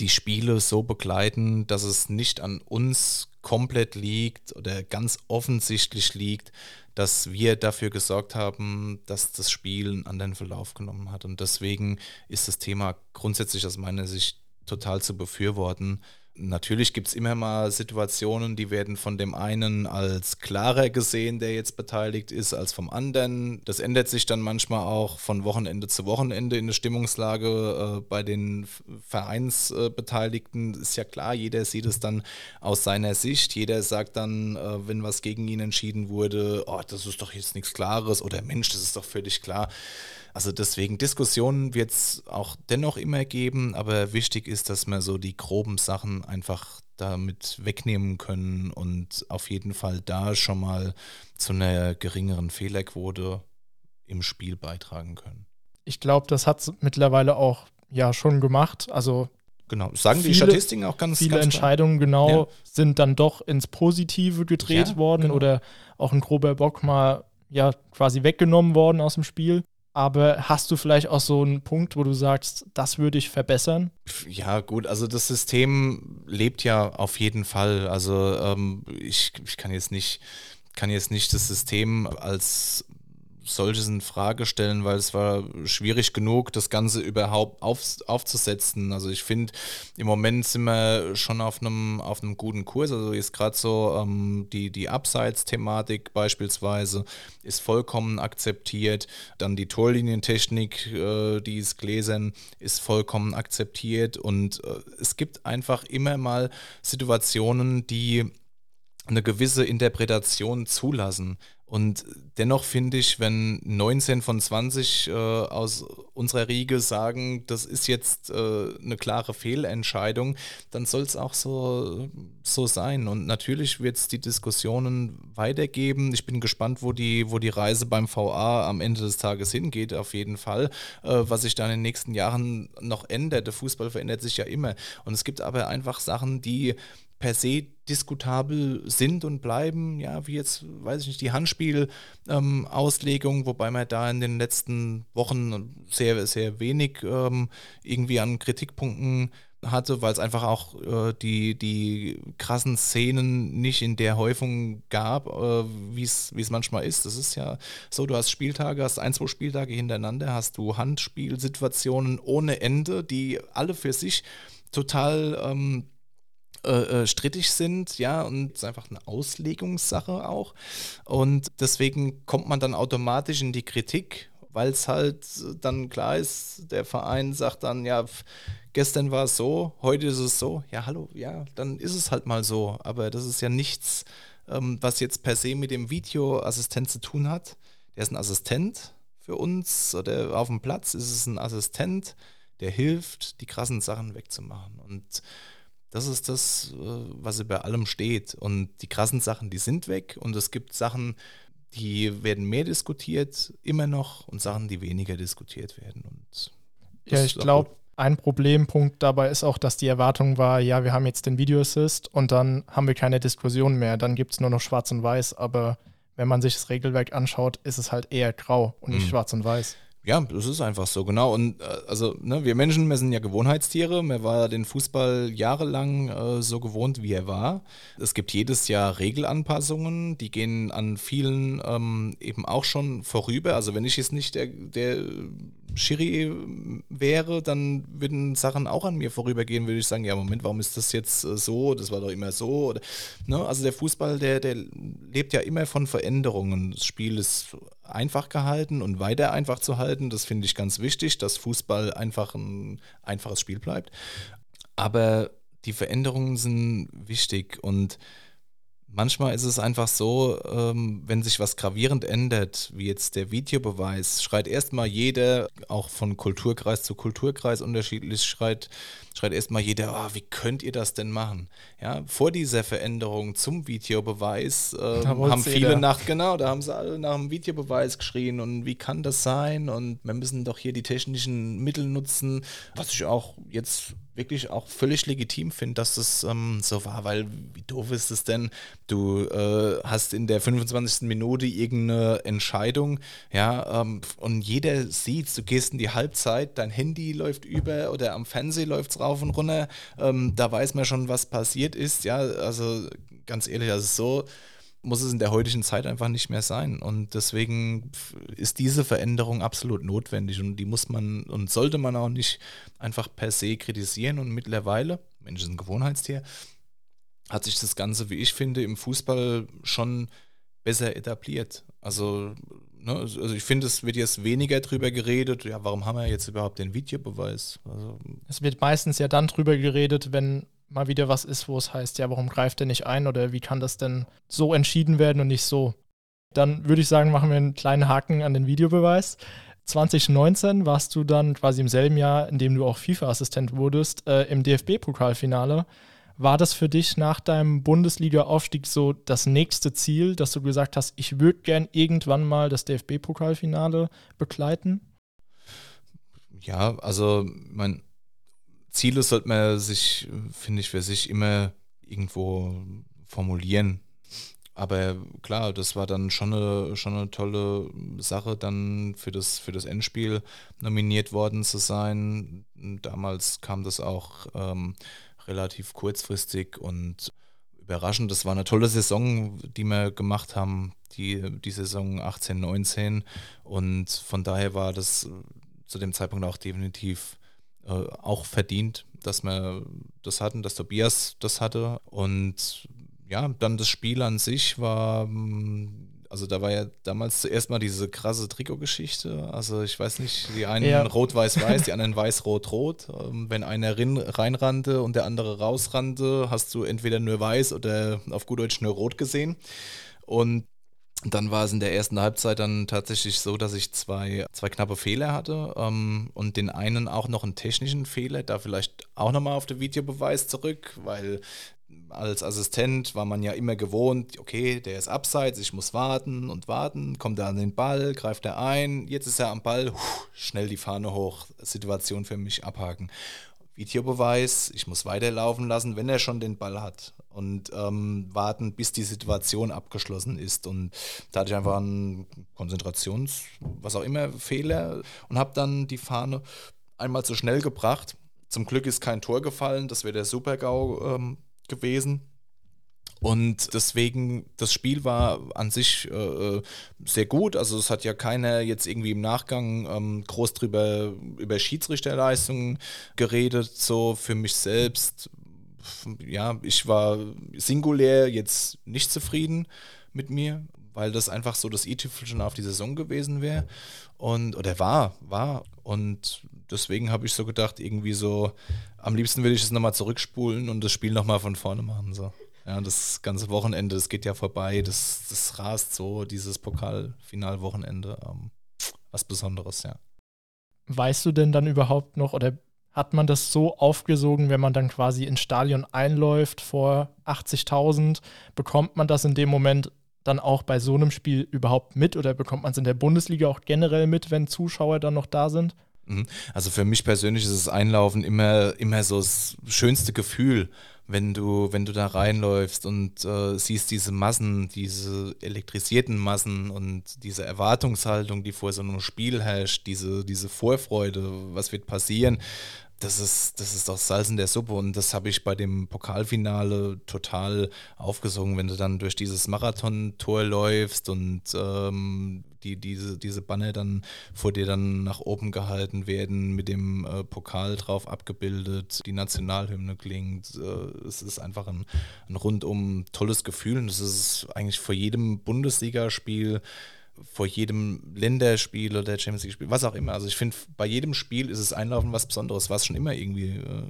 die Spiele so begleiten, dass es nicht an uns komplett liegt oder ganz offensichtlich liegt, dass wir dafür gesorgt haben, dass das Spiel einen anderen Verlauf genommen hat. Und deswegen ist das Thema grundsätzlich aus meiner Sicht total zu befürworten. Natürlich gibt es immer mal Situationen, die werden von dem einen als klarer gesehen, der jetzt beteiligt ist, als vom anderen. Das ändert sich dann manchmal auch von Wochenende zu Wochenende in der Stimmungslage äh, bei den Vereinsbeteiligten. Äh, ist ja klar, jeder sieht es dann aus seiner Sicht. Jeder sagt dann, äh, wenn was gegen ihn entschieden wurde, oh, das ist doch jetzt nichts Klares oder Mensch, das ist doch völlig klar. Also deswegen Diskussionen wird es auch dennoch immer geben, aber wichtig ist, dass wir so die groben Sachen einfach damit wegnehmen können und auf jeden Fall da schon mal zu einer geringeren Fehlerquote im Spiel beitragen können. Ich glaube, das hat es mittlerweile auch ja schon gemacht. Also Genau, sagen viele, die Statistiken auch ganz Viele ganz Entscheidungen genau ja. sind dann doch ins Positive gedreht ja, worden genau. oder auch ein grober Bock mal ja quasi weggenommen worden aus dem Spiel. Aber hast du vielleicht auch so einen Punkt, wo du sagst, das würde ich verbessern? Ja, gut, also das System lebt ja auf jeden Fall. Also ähm, ich, ich kann jetzt nicht, kann jetzt nicht das System als solches in Frage stellen, weil es war schwierig genug, das Ganze überhaupt auf, aufzusetzen. Also ich finde, im Moment sind wir schon auf einem auf guten Kurs. Also ist gerade so ähm, die, die Abseits-Thematik beispielsweise ist vollkommen akzeptiert. Dann die Torlinientechnik, äh, die ist gläsern, ist vollkommen akzeptiert. Und äh, es gibt einfach immer mal Situationen, die eine gewisse Interpretation zulassen. Und dennoch finde ich, wenn 19 von 20 äh, aus unserer Riege sagen, das ist jetzt äh, eine klare Fehlentscheidung, dann soll es auch so, so sein. Und natürlich wird es die Diskussionen weitergeben. Ich bin gespannt, wo die, wo die Reise beim VA am Ende des Tages hingeht, auf jeden Fall. Äh, was sich dann in den nächsten Jahren noch ändert. Der Fußball verändert sich ja immer. Und es gibt aber einfach Sachen, die per se diskutabel sind und bleiben, ja, wie jetzt, weiß ich nicht, die Handspielauslegung, ähm, wobei man da in den letzten Wochen sehr, sehr wenig ähm, irgendwie an Kritikpunkten hatte, weil es einfach auch äh, die, die krassen Szenen nicht in der Häufung gab, äh, wie es manchmal ist. Das ist ja so, du hast Spieltage, hast ein, zwei Spieltage hintereinander, hast du Handspielsituationen ohne Ende, die alle für sich total ähm, äh, äh, strittig sind, ja, und es ist einfach eine Auslegungssache auch. Und deswegen kommt man dann automatisch in die Kritik, weil es halt dann klar ist, der Verein sagt dann, ja, gestern war es so, heute ist es so, ja, hallo, ja, dann ist es halt mal so. Aber das ist ja nichts, ähm, was jetzt per se mit dem Videoassistent zu tun hat. Der ist ein Assistent für uns oder auf dem Platz ist es ein Assistent, der hilft, die krassen Sachen wegzumachen. Und das ist das, äh, was über allem steht. Und die krassen Sachen, die sind weg. Und es gibt Sachen, die werden mehr diskutiert, immer noch, und Sachen, die weniger diskutiert werden. Und ja, ich glaube, ein Problempunkt dabei ist auch, dass die Erwartung war, ja, wir haben jetzt den Video Assist und dann haben wir keine Diskussion mehr. Dann gibt es nur noch Schwarz und Weiß. Aber wenn man sich das Regelwerk anschaut, ist es halt eher grau und nicht mhm. schwarz und weiß. Ja, das ist einfach so, genau. Und äh, also, ne, wir Menschen, wir sind ja Gewohnheitstiere. Mir war den Fußball jahrelang äh, so gewohnt, wie er war. Es gibt jedes Jahr Regelanpassungen, die gehen an vielen ähm, eben auch schon vorüber. Also wenn ich jetzt nicht der, der Schiri wäre, dann würden Sachen auch an mir vorübergehen, würde ich sagen, ja, Moment, warum ist das jetzt äh, so? Das war doch immer so. Oder, ne? Also der Fußball, der, der lebt ja immer von Veränderungen. Das Spiel ist einfach gehalten und weiter einfach zu halten. Das finde ich ganz wichtig, dass Fußball einfach ein einfaches Spiel bleibt. Aber die Veränderungen sind wichtig und Manchmal ist es einfach so, ähm, wenn sich was gravierend ändert, wie jetzt der Videobeweis, schreit erstmal jeder, auch von Kulturkreis zu Kulturkreis unterschiedlich, schreit, schreit erstmal jeder, oh, wie könnt ihr das denn machen? Ja, vor dieser Veränderung zum Videobeweis ähm, haben viele nach, genau, da haben sie alle nach dem Videobeweis geschrien und wie kann das sein? Und wir müssen doch hier die technischen Mittel nutzen, was ich auch jetzt wirklich auch völlig legitim finde, dass das ähm, so war, weil wie doof ist es denn? Du äh, hast in der 25. Minute irgendeine Entscheidung, ja, ähm, und jeder sieht, du gehst in die Halbzeit, dein Handy läuft über oder am Fernseher läuft es rauf und runter, ähm, da weiß man schon, was passiert ist, ja, also ganz ehrlich, also so muss es in der heutigen Zeit einfach nicht mehr sein. Und deswegen ist diese Veränderung absolut notwendig und die muss man und sollte man auch nicht einfach per se kritisieren. Und mittlerweile, Mensch ist ein Gewohnheitstier, hat sich das Ganze, wie ich finde, im Fußball schon besser etabliert. Also, ne, also ich finde, es wird jetzt weniger drüber geredet, ja, warum haben wir jetzt überhaupt den Videobeweis? Also, es wird meistens ja dann drüber geredet, wenn mal wieder was ist, wo es heißt, ja, warum greift er nicht ein oder wie kann das denn so entschieden werden und nicht so? Dann würde ich sagen, machen wir einen kleinen Haken an den Videobeweis. 2019 warst du dann quasi im selben Jahr, in dem du auch FIFA-Assistent wurdest, äh, im DFB-Pokalfinale. War das für dich nach deinem Bundesliga-Aufstieg so das nächste Ziel, dass du gesagt hast, ich würde gern irgendwann mal das DFB-Pokalfinale begleiten? Ja, also mein Ziele sollte man sich, finde ich, für sich immer irgendwo formulieren. Aber klar, das war dann schon eine, schon eine tolle Sache, dann für das, für das Endspiel nominiert worden zu sein. Damals kam das auch ähm, relativ kurzfristig und überraschend. Das war eine tolle Saison, die wir gemacht haben, die, die Saison 18, 19. Und von daher war das zu dem Zeitpunkt auch definitiv äh, auch verdient, dass wir das hatten, dass Tobias das hatte. Und ja, dann das Spiel an sich war, mm, also da war ja damals zuerst mal diese krasse Trikotgeschichte. Also ich weiß nicht, die einen ja. rot-weiß-weiß, die anderen weiß-rot-rot. Ähm, wenn einer reinrannte und der andere rausrannte, hast du entweder nur weiß oder auf gut Deutsch nur rot gesehen. Und dann war es in der ersten Halbzeit dann tatsächlich so, dass ich zwei, zwei knappe Fehler hatte ähm, und den einen auch noch einen technischen Fehler, da vielleicht auch nochmal auf den Videobeweis zurück, weil als Assistent war man ja immer gewohnt, okay, der ist abseits, ich muss warten und warten, kommt er an den Ball, greift er ein, jetzt ist er am Ball, schnell die Fahne hoch, Situation für mich abhaken. Videobeweis, ich muss weiterlaufen lassen, wenn er schon den Ball hat und ähm, warten, bis die Situation abgeschlossen ist. Und da hatte ich einfach einen Konzentrations-, was auch immer, Fehler und habe dann die Fahne einmal zu schnell gebracht. Zum Glück ist kein Tor gefallen, das wäre der Super-GAU ähm, gewesen. Und deswegen, das Spiel war an sich äh, äh, sehr gut. Also es hat ja keiner jetzt irgendwie im Nachgang ähm, groß drüber über Schiedsrichterleistungen geredet. So für mich selbst, ja, ich war singulär jetzt nicht zufrieden mit mir, weil das einfach so das i-Tüpfelchen auf die Saison gewesen wäre. Und, oder war, war. Und deswegen habe ich so gedacht, irgendwie so, am liebsten will ich es nochmal zurückspulen und das Spiel nochmal von vorne machen. So. Ja, das ganze Wochenende, das geht ja vorbei, das, das rast so, dieses Pokalfinalwochenende. Ähm, was Besonderes, ja. Weißt du denn dann überhaupt noch oder hat man das so aufgesogen, wenn man dann quasi ins Stadion einläuft vor 80.000? Bekommt man das in dem Moment dann auch bei so einem Spiel überhaupt mit oder bekommt man es in der Bundesliga auch generell mit, wenn Zuschauer dann noch da sind? Mhm. Also für mich persönlich ist das Einlaufen immer, immer so das schönste Gefühl wenn du, wenn du da reinläufst und äh, siehst diese Massen, diese elektrisierten Massen und diese Erwartungshaltung, die vor so einem Spiel herrscht, diese, diese Vorfreude, was wird passieren, das ist, das ist doch Salz in der Suppe und das habe ich bei dem Pokalfinale total aufgesogen, wenn du dann durch dieses Marathon-Tor läufst und ähm, die, diese, diese Banner dann vor dir dann nach oben gehalten werden, mit dem äh, Pokal drauf abgebildet, die Nationalhymne klingt. Äh, es ist einfach ein, ein rundum tolles Gefühl und das ist eigentlich vor jedem Bundesligaspiel vor jedem Länderspiel oder Champions League-Spiel, was auch immer. Also ich finde, bei jedem Spiel ist es Einlaufen was Besonderes. War es schon immer irgendwie äh,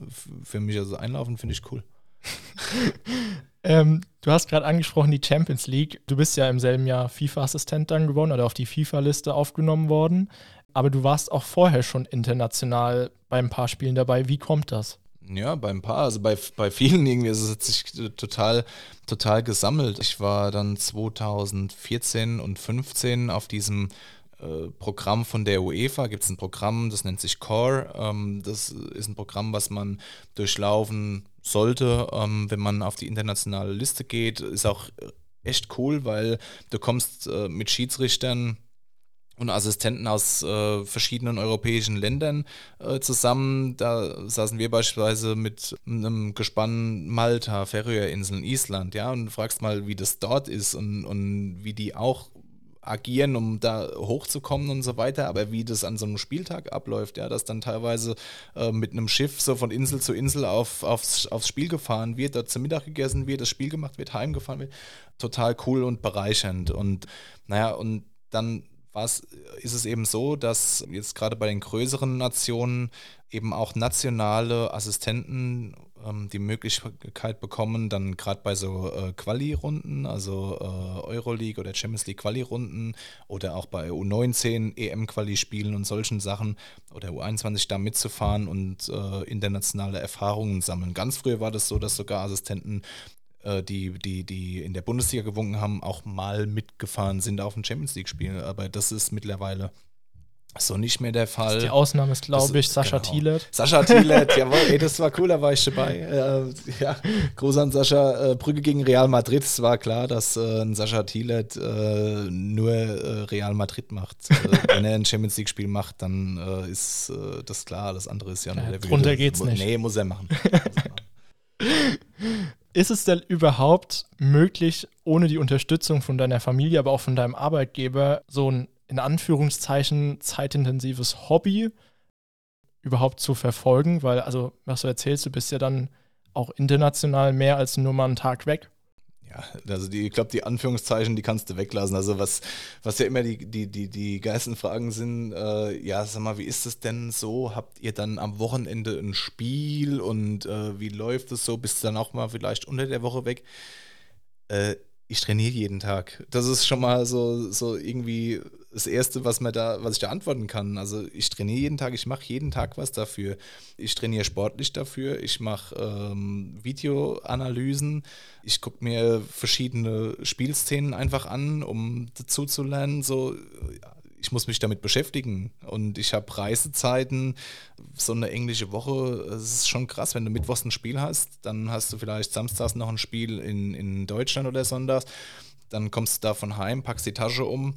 für mich. Also Einlaufen finde ich cool. ähm, du hast gerade angesprochen die Champions League. Du bist ja im selben Jahr FIFA-Assistent dann geworden oder auf die FIFA-Liste aufgenommen worden. Aber du warst auch vorher schon international bei ein paar Spielen dabei. Wie kommt das? Ja, bei ein paar, also bei, bei vielen irgendwie es sich total, total gesammelt. Ich war dann 2014 und 15 auf diesem Programm von der UEFA. Gibt es ein Programm, das nennt sich Core. Ähm, das ist ein Programm, was man durchlaufen sollte, ähm, wenn man auf die internationale Liste geht. Ist auch echt cool, weil du kommst äh, mit Schiedsrichtern und Assistenten aus äh, verschiedenen europäischen Ländern äh, zusammen. Da saßen wir beispielsweise mit einem Gespann Malta, Färöerinseln, Island, ja, und fragst mal, wie das dort ist und, und wie die auch agieren, um da hochzukommen und so weiter, aber wie das an so einem Spieltag abläuft, ja, dass dann teilweise äh, mit einem Schiff so von Insel zu Insel auf, aufs, aufs Spiel gefahren wird, dort zum Mittag gegessen wird, das Spiel gemacht wird, heimgefahren wird, total cool und bereichernd. Und naja, und dann was ist es eben so, dass jetzt gerade bei den größeren Nationen eben auch nationale Assistenten ähm, die Möglichkeit bekommen, dann gerade bei so äh, Quali-Runden, also äh, Euroleague oder Champions League Quali-Runden oder auch bei U19 EM-Quali-Spielen und solchen Sachen oder U21 da mitzufahren und äh, internationale Erfahrungen sammeln. Ganz früher war das so, dass sogar Assistenten äh, die, die, die in der Bundesliga gewunken haben, auch mal mitgefahren sind auf ein Champions League-Spiel. Aber das ist mittlerweile so nicht mehr der Fall. Die Ausnahme ist, glaube ich, Sascha genau. Thielert. Sascha Thielert, jawohl, ey, das war cool, da war ich dabei. Äh, ja, Gruß an Sascha. Äh, Brügge gegen Real Madrid. Es war klar, dass äh, ein Sascha Thielert äh, nur äh, Real Madrid macht. Äh, wenn er ein Champions League-Spiel macht, dann ist das klar. Alles andere ist ja noch ja, der Drunter geht's nicht. Nee, muss er machen. Ist es denn überhaupt möglich, ohne die Unterstützung von deiner Familie, aber auch von deinem Arbeitgeber, so ein in Anführungszeichen zeitintensives Hobby überhaupt zu verfolgen? Weil, also, was du erzählst, du bist ja dann auch international mehr als nur mal einen Tag weg. Ja, also die, ich glaube, die Anführungszeichen, die kannst du weglassen. Also was, was ja immer die, die, die, die geilsten Fragen sind, äh, ja, sag mal, wie ist es denn so? Habt ihr dann am Wochenende ein Spiel und äh, wie läuft es so? Bist du dann auch mal vielleicht unter der Woche weg? Äh, ich trainiere jeden Tag. Das ist schon mal so, so irgendwie das Erste, was, man da, was ich da antworten kann. Also ich trainiere jeden Tag, ich mache jeden Tag was dafür. Ich trainiere sportlich dafür, ich mache ähm, Videoanalysen, ich gucke mir verschiedene Spielszenen einfach an, um dazu zu lernen. So, ich muss mich damit beschäftigen. Und ich habe Reisezeiten, so eine englische Woche, es ist schon krass, wenn du mittwochs ein Spiel hast, dann hast du vielleicht samstags noch ein Spiel in, in Deutschland oder sonntags, dann kommst du davon heim, packst die Tasche um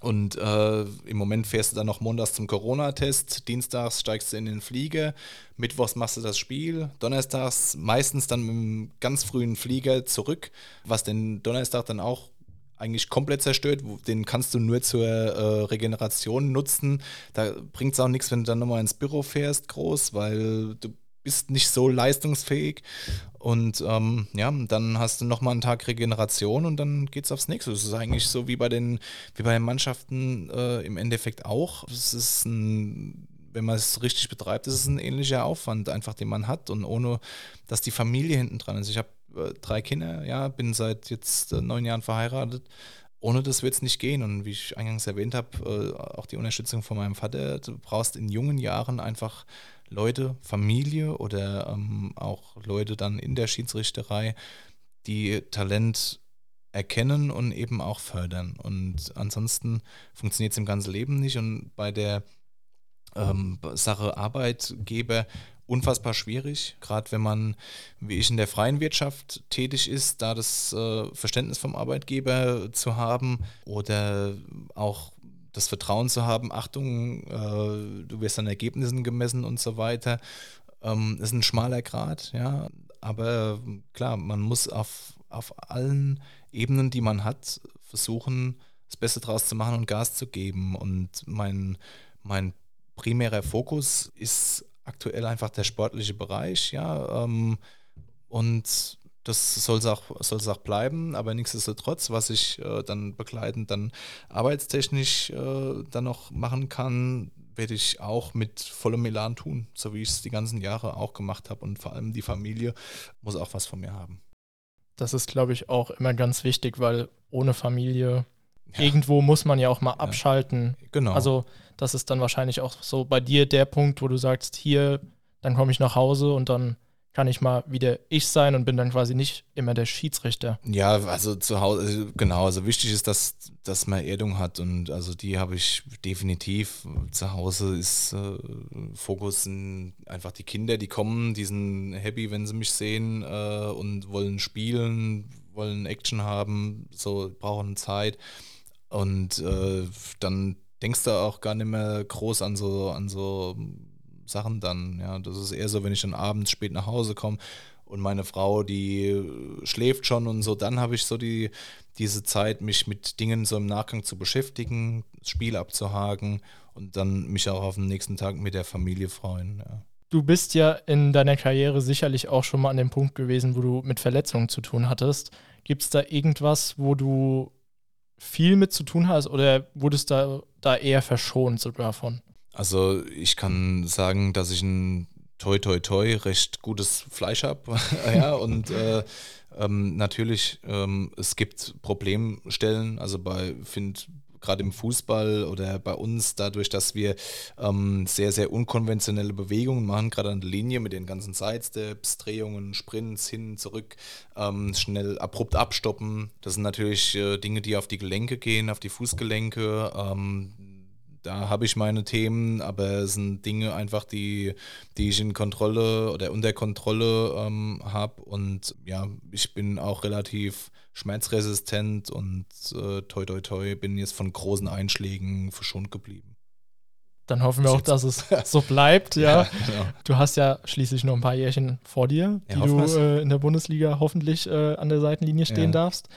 und äh, im Moment fährst du dann noch montags zum Corona-Test, dienstags steigst du in den Flieger, mittwochs machst du das Spiel, donnerstags meistens dann mit einem ganz frühen Flieger zurück, was den Donnerstag dann auch eigentlich komplett zerstört. Den kannst du nur zur äh, Regeneration nutzen. Da bringt es auch nichts, wenn du dann nochmal ins Büro fährst, groß, weil du bist nicht so leistungsfähig. Und ähm, ja, dann hast du nochmal einen Tag Regeneration und dann geht es aufs nächste. Das ist eigentlich so wie bei den, wie bei den Mannschaften äh, im Endeffekt auch. Es ist ein, wenn man es richtig betreibt, ist es ein ähnlicher Aufwand, einfach den man hat und ohne, dass die Familie hinten dran ist. Ich habe äh, drei Kinder, ja, bin seit jetzt äh, neun Jahren verheiratet. Ohne das wird es nicht gehen. Und wie ich eingangs erwähnt habe, äh, auch die Unterstützung von meinem Vater. Du brauchst in jungen Jahren einfach Leute, Familie oder ähm, auch Leute dann in der Schiedsrichterei, die Talent erkennen und eben auch fördern. Und ansonsten funktioniert es im ganzen Leben nicht. Und bei der ähm, Sache Arbeitgeber unfassbar schwierig, gerade wenn man, wie ich, in der freien Wirtschaft tätig ist, da das äh, Verständnis vom Arbeitgeber zu haben oder auch das Vertrauen zu haben, Achtung, äh, du wirst an Ergebnissen gemessen und so weiter, ähm, ist ein schmaler Grad, ja. Aber klar, man muss auf, auf allen Ebenen, die man hat, versuchen, das Beste draus zu machen und Gas zu geben. Und mein, mein primärer Fokus ist aktuell einfach der sportliche Bereich, ja. Ähm, und das soll es auch, auch bleiben, aber nichtsdestotrotz, was ich äh, dann begleitend dann arbeitstechnisch äh, dann noch machen kann, werde ich auch mit vollem Elan tun, so wie ich es die ganzen Jahre auch gemacht habe. Und vor allem die Familie muss auch was von mir haben. Das ist, glaube ich, auch immer ganz wichtig, weil ohne Familie ja. irgendwo muss man ja auch mal abschalten. Ja, genau. Also das ist dann wahrscheinlich auch so bei dir der Punkt, wo du sagst, hier, dann komme ich nach Hause und dann kann ich mal wieder ich sein und bin dann quasi nicht immer der Schiedsrichter. Ja, also zu Hause, also genau, also wichtig ist, dass, dass man Erdung hat und also die habe ich definitiv. Zu Hause ist äh, Fokus in einfach die Kinder, die kommen, die sind happy, wenn sie mich sehen äh, und wollen spielen, wollen Action haben, so brauchen Zeit und äh, dann denkst du auch gar nicht mehr groß an so, an so Sachen dann. Ja, das ist eher so, wenn ich dann abends spät nach Hause komme und meine Frau, die schläft schon und so, dann habe ich so die, diese Zeit, mich mit Dingen so im Nachgang zu beschäftigen, das Spiel abzuhaken und dann mich auch auf den nächsten Tag mit der Familie freuen. Ja. Du bist ja in deiner Karriere sicherlich auch schon mal an dem Punkt gewesen, wo du mit Verletzungen zu tun hattest. Gibt es da irgendwas, wo du viel mit zu tun hast oder wurdest da, da eher verschont sogar von? Also ich kann sagen, dass ich ein toi toi toi recht gutes Fleisch habe. ja, und äh, ähm, natürlich, ähm, es gibt Problemstellen, also bei, finde gerade im Fußball oder bei uns, dadurch, dass wir ähm, sehr, sehr unkonventionelle Bewegungen machen, gerade an der Linie mit den ganzen Sidesteps, Drehungen, Sprints hin, zurück, ähm, schnell abrupt abstoppen. Das sind natürlich äh, Dinge, die auf die Gelenke gehen, auf die Fußgelenke. Ähm, da habe ich meine Themen, aber es sind Dinge einfach, die, die ich in Kontrolle oder unter Kontrolle ähm, habe. Und ja, ich bin auch relativ schmerzresistent und äh, toi toi toi bin jetzt von großen Einschlägen verschont geblieben. Dann hoffen wir auch, dass es so bleibt, ja. ja genau. Du hast ja schließlich noch ein paar Jährchen vor dir, die ja, du äh, in der Bundesliga hoffentlich äh, an der Seitenlinie stehen ja. darfst.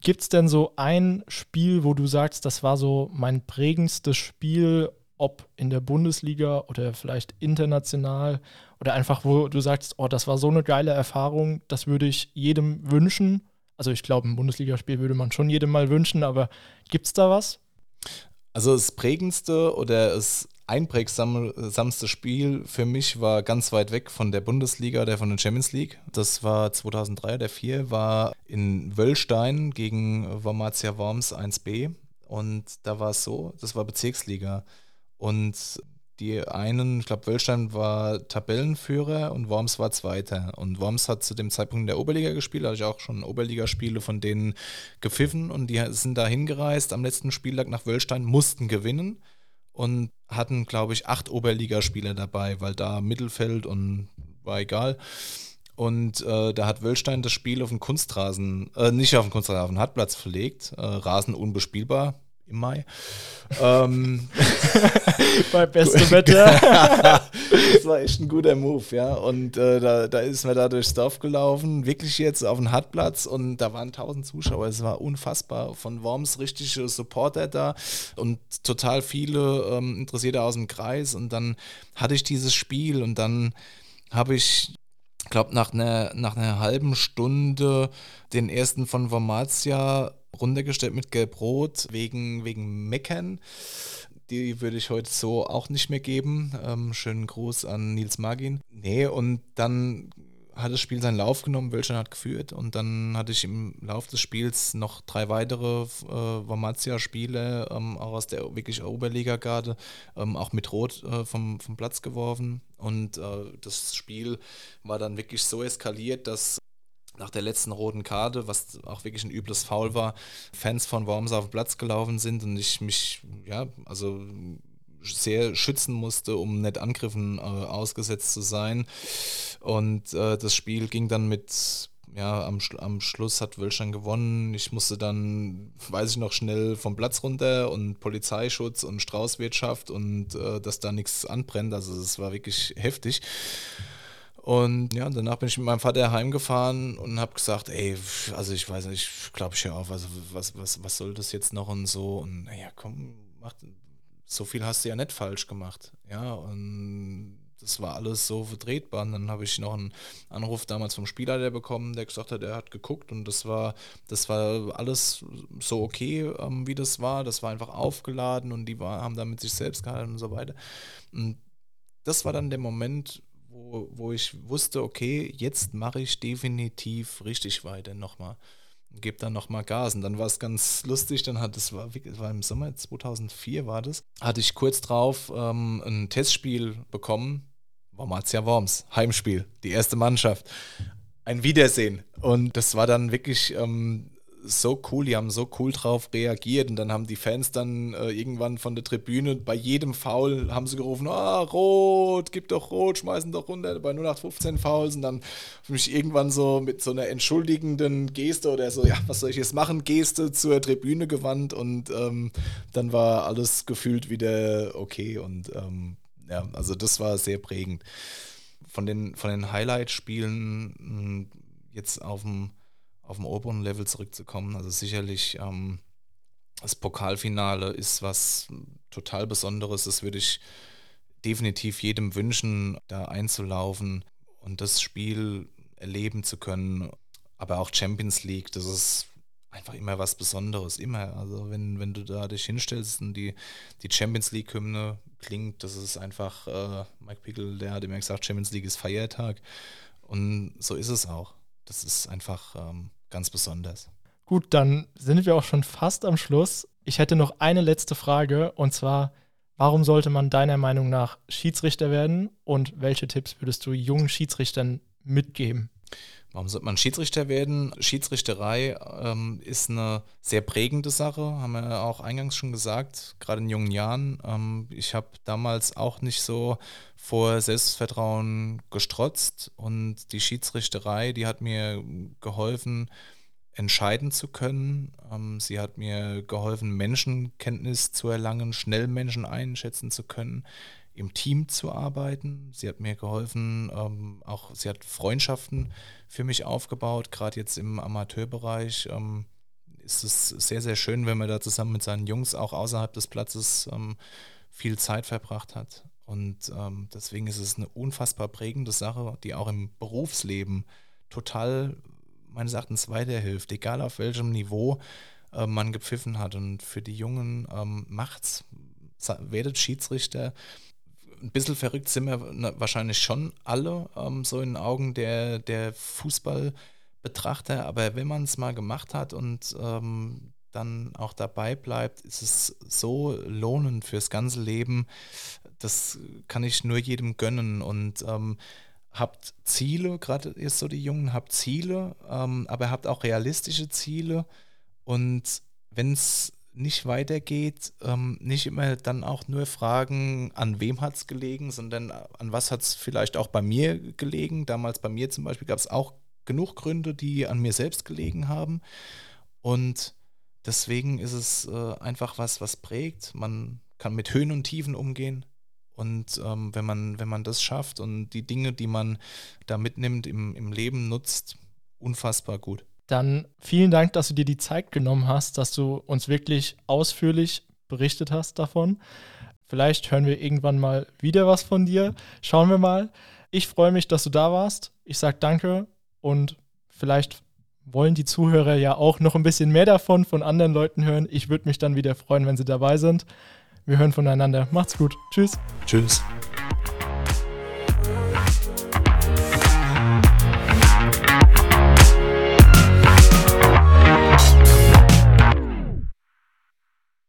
Gibt es denn so ein Spiel, wo du sagst, das war so mein prägendstes Spiel, ob in der Bundesliga oder vielleicht international oder einfach, wo du sagst, oh, das war so eine geile Erfahrung, das würde ich jedem wünschen? Also ich glaube, ein Bundesligaspiel würde man schon jedem mal wünschen, aber gibt es da was? Also das prägendste oder das einprägsamste Spiel für mich war ganz weit weg von der Bundesliga oder von der Champions League. Das war 2003 oder 2004, war in Wöllstein gegen Wormatia Worms 1b. Und da war es so, das war Bezirksliga. Und die einen, ich glaube, Wölstein war Tabellenführer und Worms war Zweiter. Und Worms hat zu dem Zeitpunkt in der Oberliga gespielt, hatte ich auch schon Oberligaspiele von denen gepfiffen und die sind da hingereist am letzten Spieltag nach Wölstein, mussten gewinnen und hatten, glaube ich, acht Oberligaspieler dabei, weil da Mittelfeld und war egal. Und äh, da hat Wölstein das Spiel auf den Kunstrasen, äh, nicht auf den Kunstrasen, auf den Hartplatz verlegt. Äh, Rasen unbespielbar, im Mai. ähm, Bei bestem Wetter. das war echt ein guter Move, ja. Und äh, da, da ist mir da durchs Dorf gelaufen, wirklich jetzt auf den Hartplatz und da waren tausend Zuschauer. Es war unfassbar. Von Worms richtige Supporter da und total viele ähm, Interessierte aus dem Kreis. Und dann hatte ich dieses Spiel und dann habe ich ich glaube, nach einer, nach einer halben Stunde den ersten von Wormatia runtergestellt mit Gelb-Rot wegen, wegen Meckern. Die würde ich heute so auch nicht mehr geben. Ähm, schönen Gruß an Nils Magin. Nee, und dann hat das Spiel seinen Lauf genommen, Wölschern hat geführt und dann hatte ich im Laufe des Spiels noch drei weitere äh, Wormatia-Spiele, ähm, auch aus der wirklich Oberliga-Garde, ähm, auch mit Rot äh, vom, vom Platz geworfen und äh, das Spiel war dann wirklich so eskaliert, dass nach der letzten roten Karte, was auch wirklich ein übles Foul war, Fans von Worms auf den Platz gelaufen sind und ich mich, ja, also sehr schützen musste, um nicht Angriffen äh, ausgesetzt zu sein. Und äh, das Spiel ging dann mit, ja, am, am Schluss hat Wölschern gewonnen. Ich musste dann, weiß ich noch, schnell vom Platz runter und Polizeischutz und Straußwirtschaft und äh, dass da nichts anbrennt. Also es war wirklich heftig. Und ja, danach bin ich mit meinem Vater heimgefahren und habe gesagt, ey, also ich weiß nicht, ich glaube ich ja auf, also was, was, was soll das jetzt noch und so. Und naja, komm, mach, so viel hast du ja nicht falsch gemacht. Ja, und das war alles so vertretbar. Und dann habe ich noch einen Anruf damals vom Spieler bekommen, der gesagt hat, er hat geguckt und das war, das war alles so okay, ähm, wie das war. Das war einfach aufgeladen und die war, haben da mit sich selbst gehalten und so weiter. Und das war dann der Moment, wo, ich wusste, okay, jetzt mache ich definitiv richtig weiter nochmal. Gebe dann nochmal Gas. Und dann war es ganz lustig, dann hat es war, war im Sommer 2004 war das, hatte ich kurz drauf ähm, ein Testspiel bekommen. Wormatia Worms, Heimspiel, die erste Mannschaft. Ein Wiedersehen. Und das war dann wirklich ähm, so cool, die haben so cool drauf reagiert und dann haben die Fans dann äh, irgendwann von der Tribüne bei jedem Foul haben sie gerufen, ah, rot, gib doch rot, schmeißen doch runter bei 0815 Fouls und dann mich irgendwann so mit so einer entschuldigenden Geste oder so, ja, was soll ich jetzt machen, Geste zur Tribüne gewandt und ähm, dann war alles gefühlt wieder okay und ähm, ja, also das war sehr prägend. Von den, von den Highlight-Spielen hm, jetzt auf dem auf dem oberen Level zurückzukommen. Also sicherlich ähm, das Pokalfinale ist was total Besonderes. Das würde ich definitiv jedem wünschen, da einzulaufen und das Spiel erleben zu können. Aber auch Champions League, das ist einfach immer was Besonderes, immer. Also wenn, wenn du da dich hinstellst und die, die Champions League-Hymne klingt, das ist einfach, äh, Mike Pickel, der hat immer gesagt, Champions League ist Feiertag. Und so ist es auch. Das ist einfach ähm, ganz besonders. Gut, dann sind wir auch schon fast am Schluss. Ich hätte noch eine letzte Frage und zwar, warum sollte man deiner Meinung nach Schiedsrichter werden und welche Tipps würdest du jungen Schiedsrichtern mitgeben? Warum sollte man Schiedsrichter werden? Schiedsrichterei ähm, ist eine sehr prägende Sache, haben wir auch eingangs schon gesagt, gerade in jungen Jahren. Ähm, ich habe damals auch nicht so vor Selbstvertrauen gestrotzt und die Schiedsrichterei, die hat mir geholfen, entscheiden zu können. Ähm, sie hat mir geholfen, Menschenkenntnis zu erlangen, schnell Menschen einschätzen zu können im Team zu arbeiten. Sie hat mir geholfen, ähm, auch sie hat Freundschaften für mich aufgebaut, gerade jetzt im Amateurbereich. Ähm, ist es sehr, sehr schön, wenn man da zusammen mit seinen Jungs auch außerhalb des Platzes viel Zeit verbracht hat. Und ähm, deswegen ist es eine unfassbar prägende Sache, die auch im Berufsleben total meines Erachtens weiterhilft, egal auf welchem Niveau äh, man gepfiffen hat. Und für die Jungen ähm, macht's, werdet Schiedsrichter, ein bisschen verrückt sind wir wahrscheinlich schon alle, ähm, so in den Augen der, der Fußballbetrachter. Aber wenn man es mal gemacht hat und ähm, dann auch dabei bleibt, ist es so lohnend fürs ganze Leben. Das kann ich nur jedem gönnen. Und ähm, habt Ziele, gerade ist so die Jungen, habt Ziele, ähm, aber habt auch realistische Ziele. Und wenn es nicht weitergeht, ähm, nicht immer dann auch nur fragen, an wem hat es gelegen, sondern an was hat es vielleicht auch bei mir gelegen. Damals bei mir zum Beispiel gab es auch genug Gründe, die an mir selbst gelegen haben. Und deswegen ist es äh, einfach was, was prägt. Man kann mit Höhen und Tiefen umgehen. Und ähm, wenn, man, wenn man das schafft und die Dinge, die man da mitnimmt, im, im Leben nutzt, unfassbar gut. Dann vielen Dank, dass du dir die Zeit genommen hast, dass du uns wirklich ausführlich berichtet hast davon. Vielleicht hören wir irgendwann mal wieder was von dir. Schauen wir mal. Ich freue mich, dass du da warst. Ich sage danke und vielleicht wollen die Zuhörer ja auch noch ein bisschen mehr davon von anderen Leuten hören. Ich würde mich dann wieder freuen, wenn sie dabei sind. Wir hören voneinander. Macht's gut. Tschüss. Tschüss.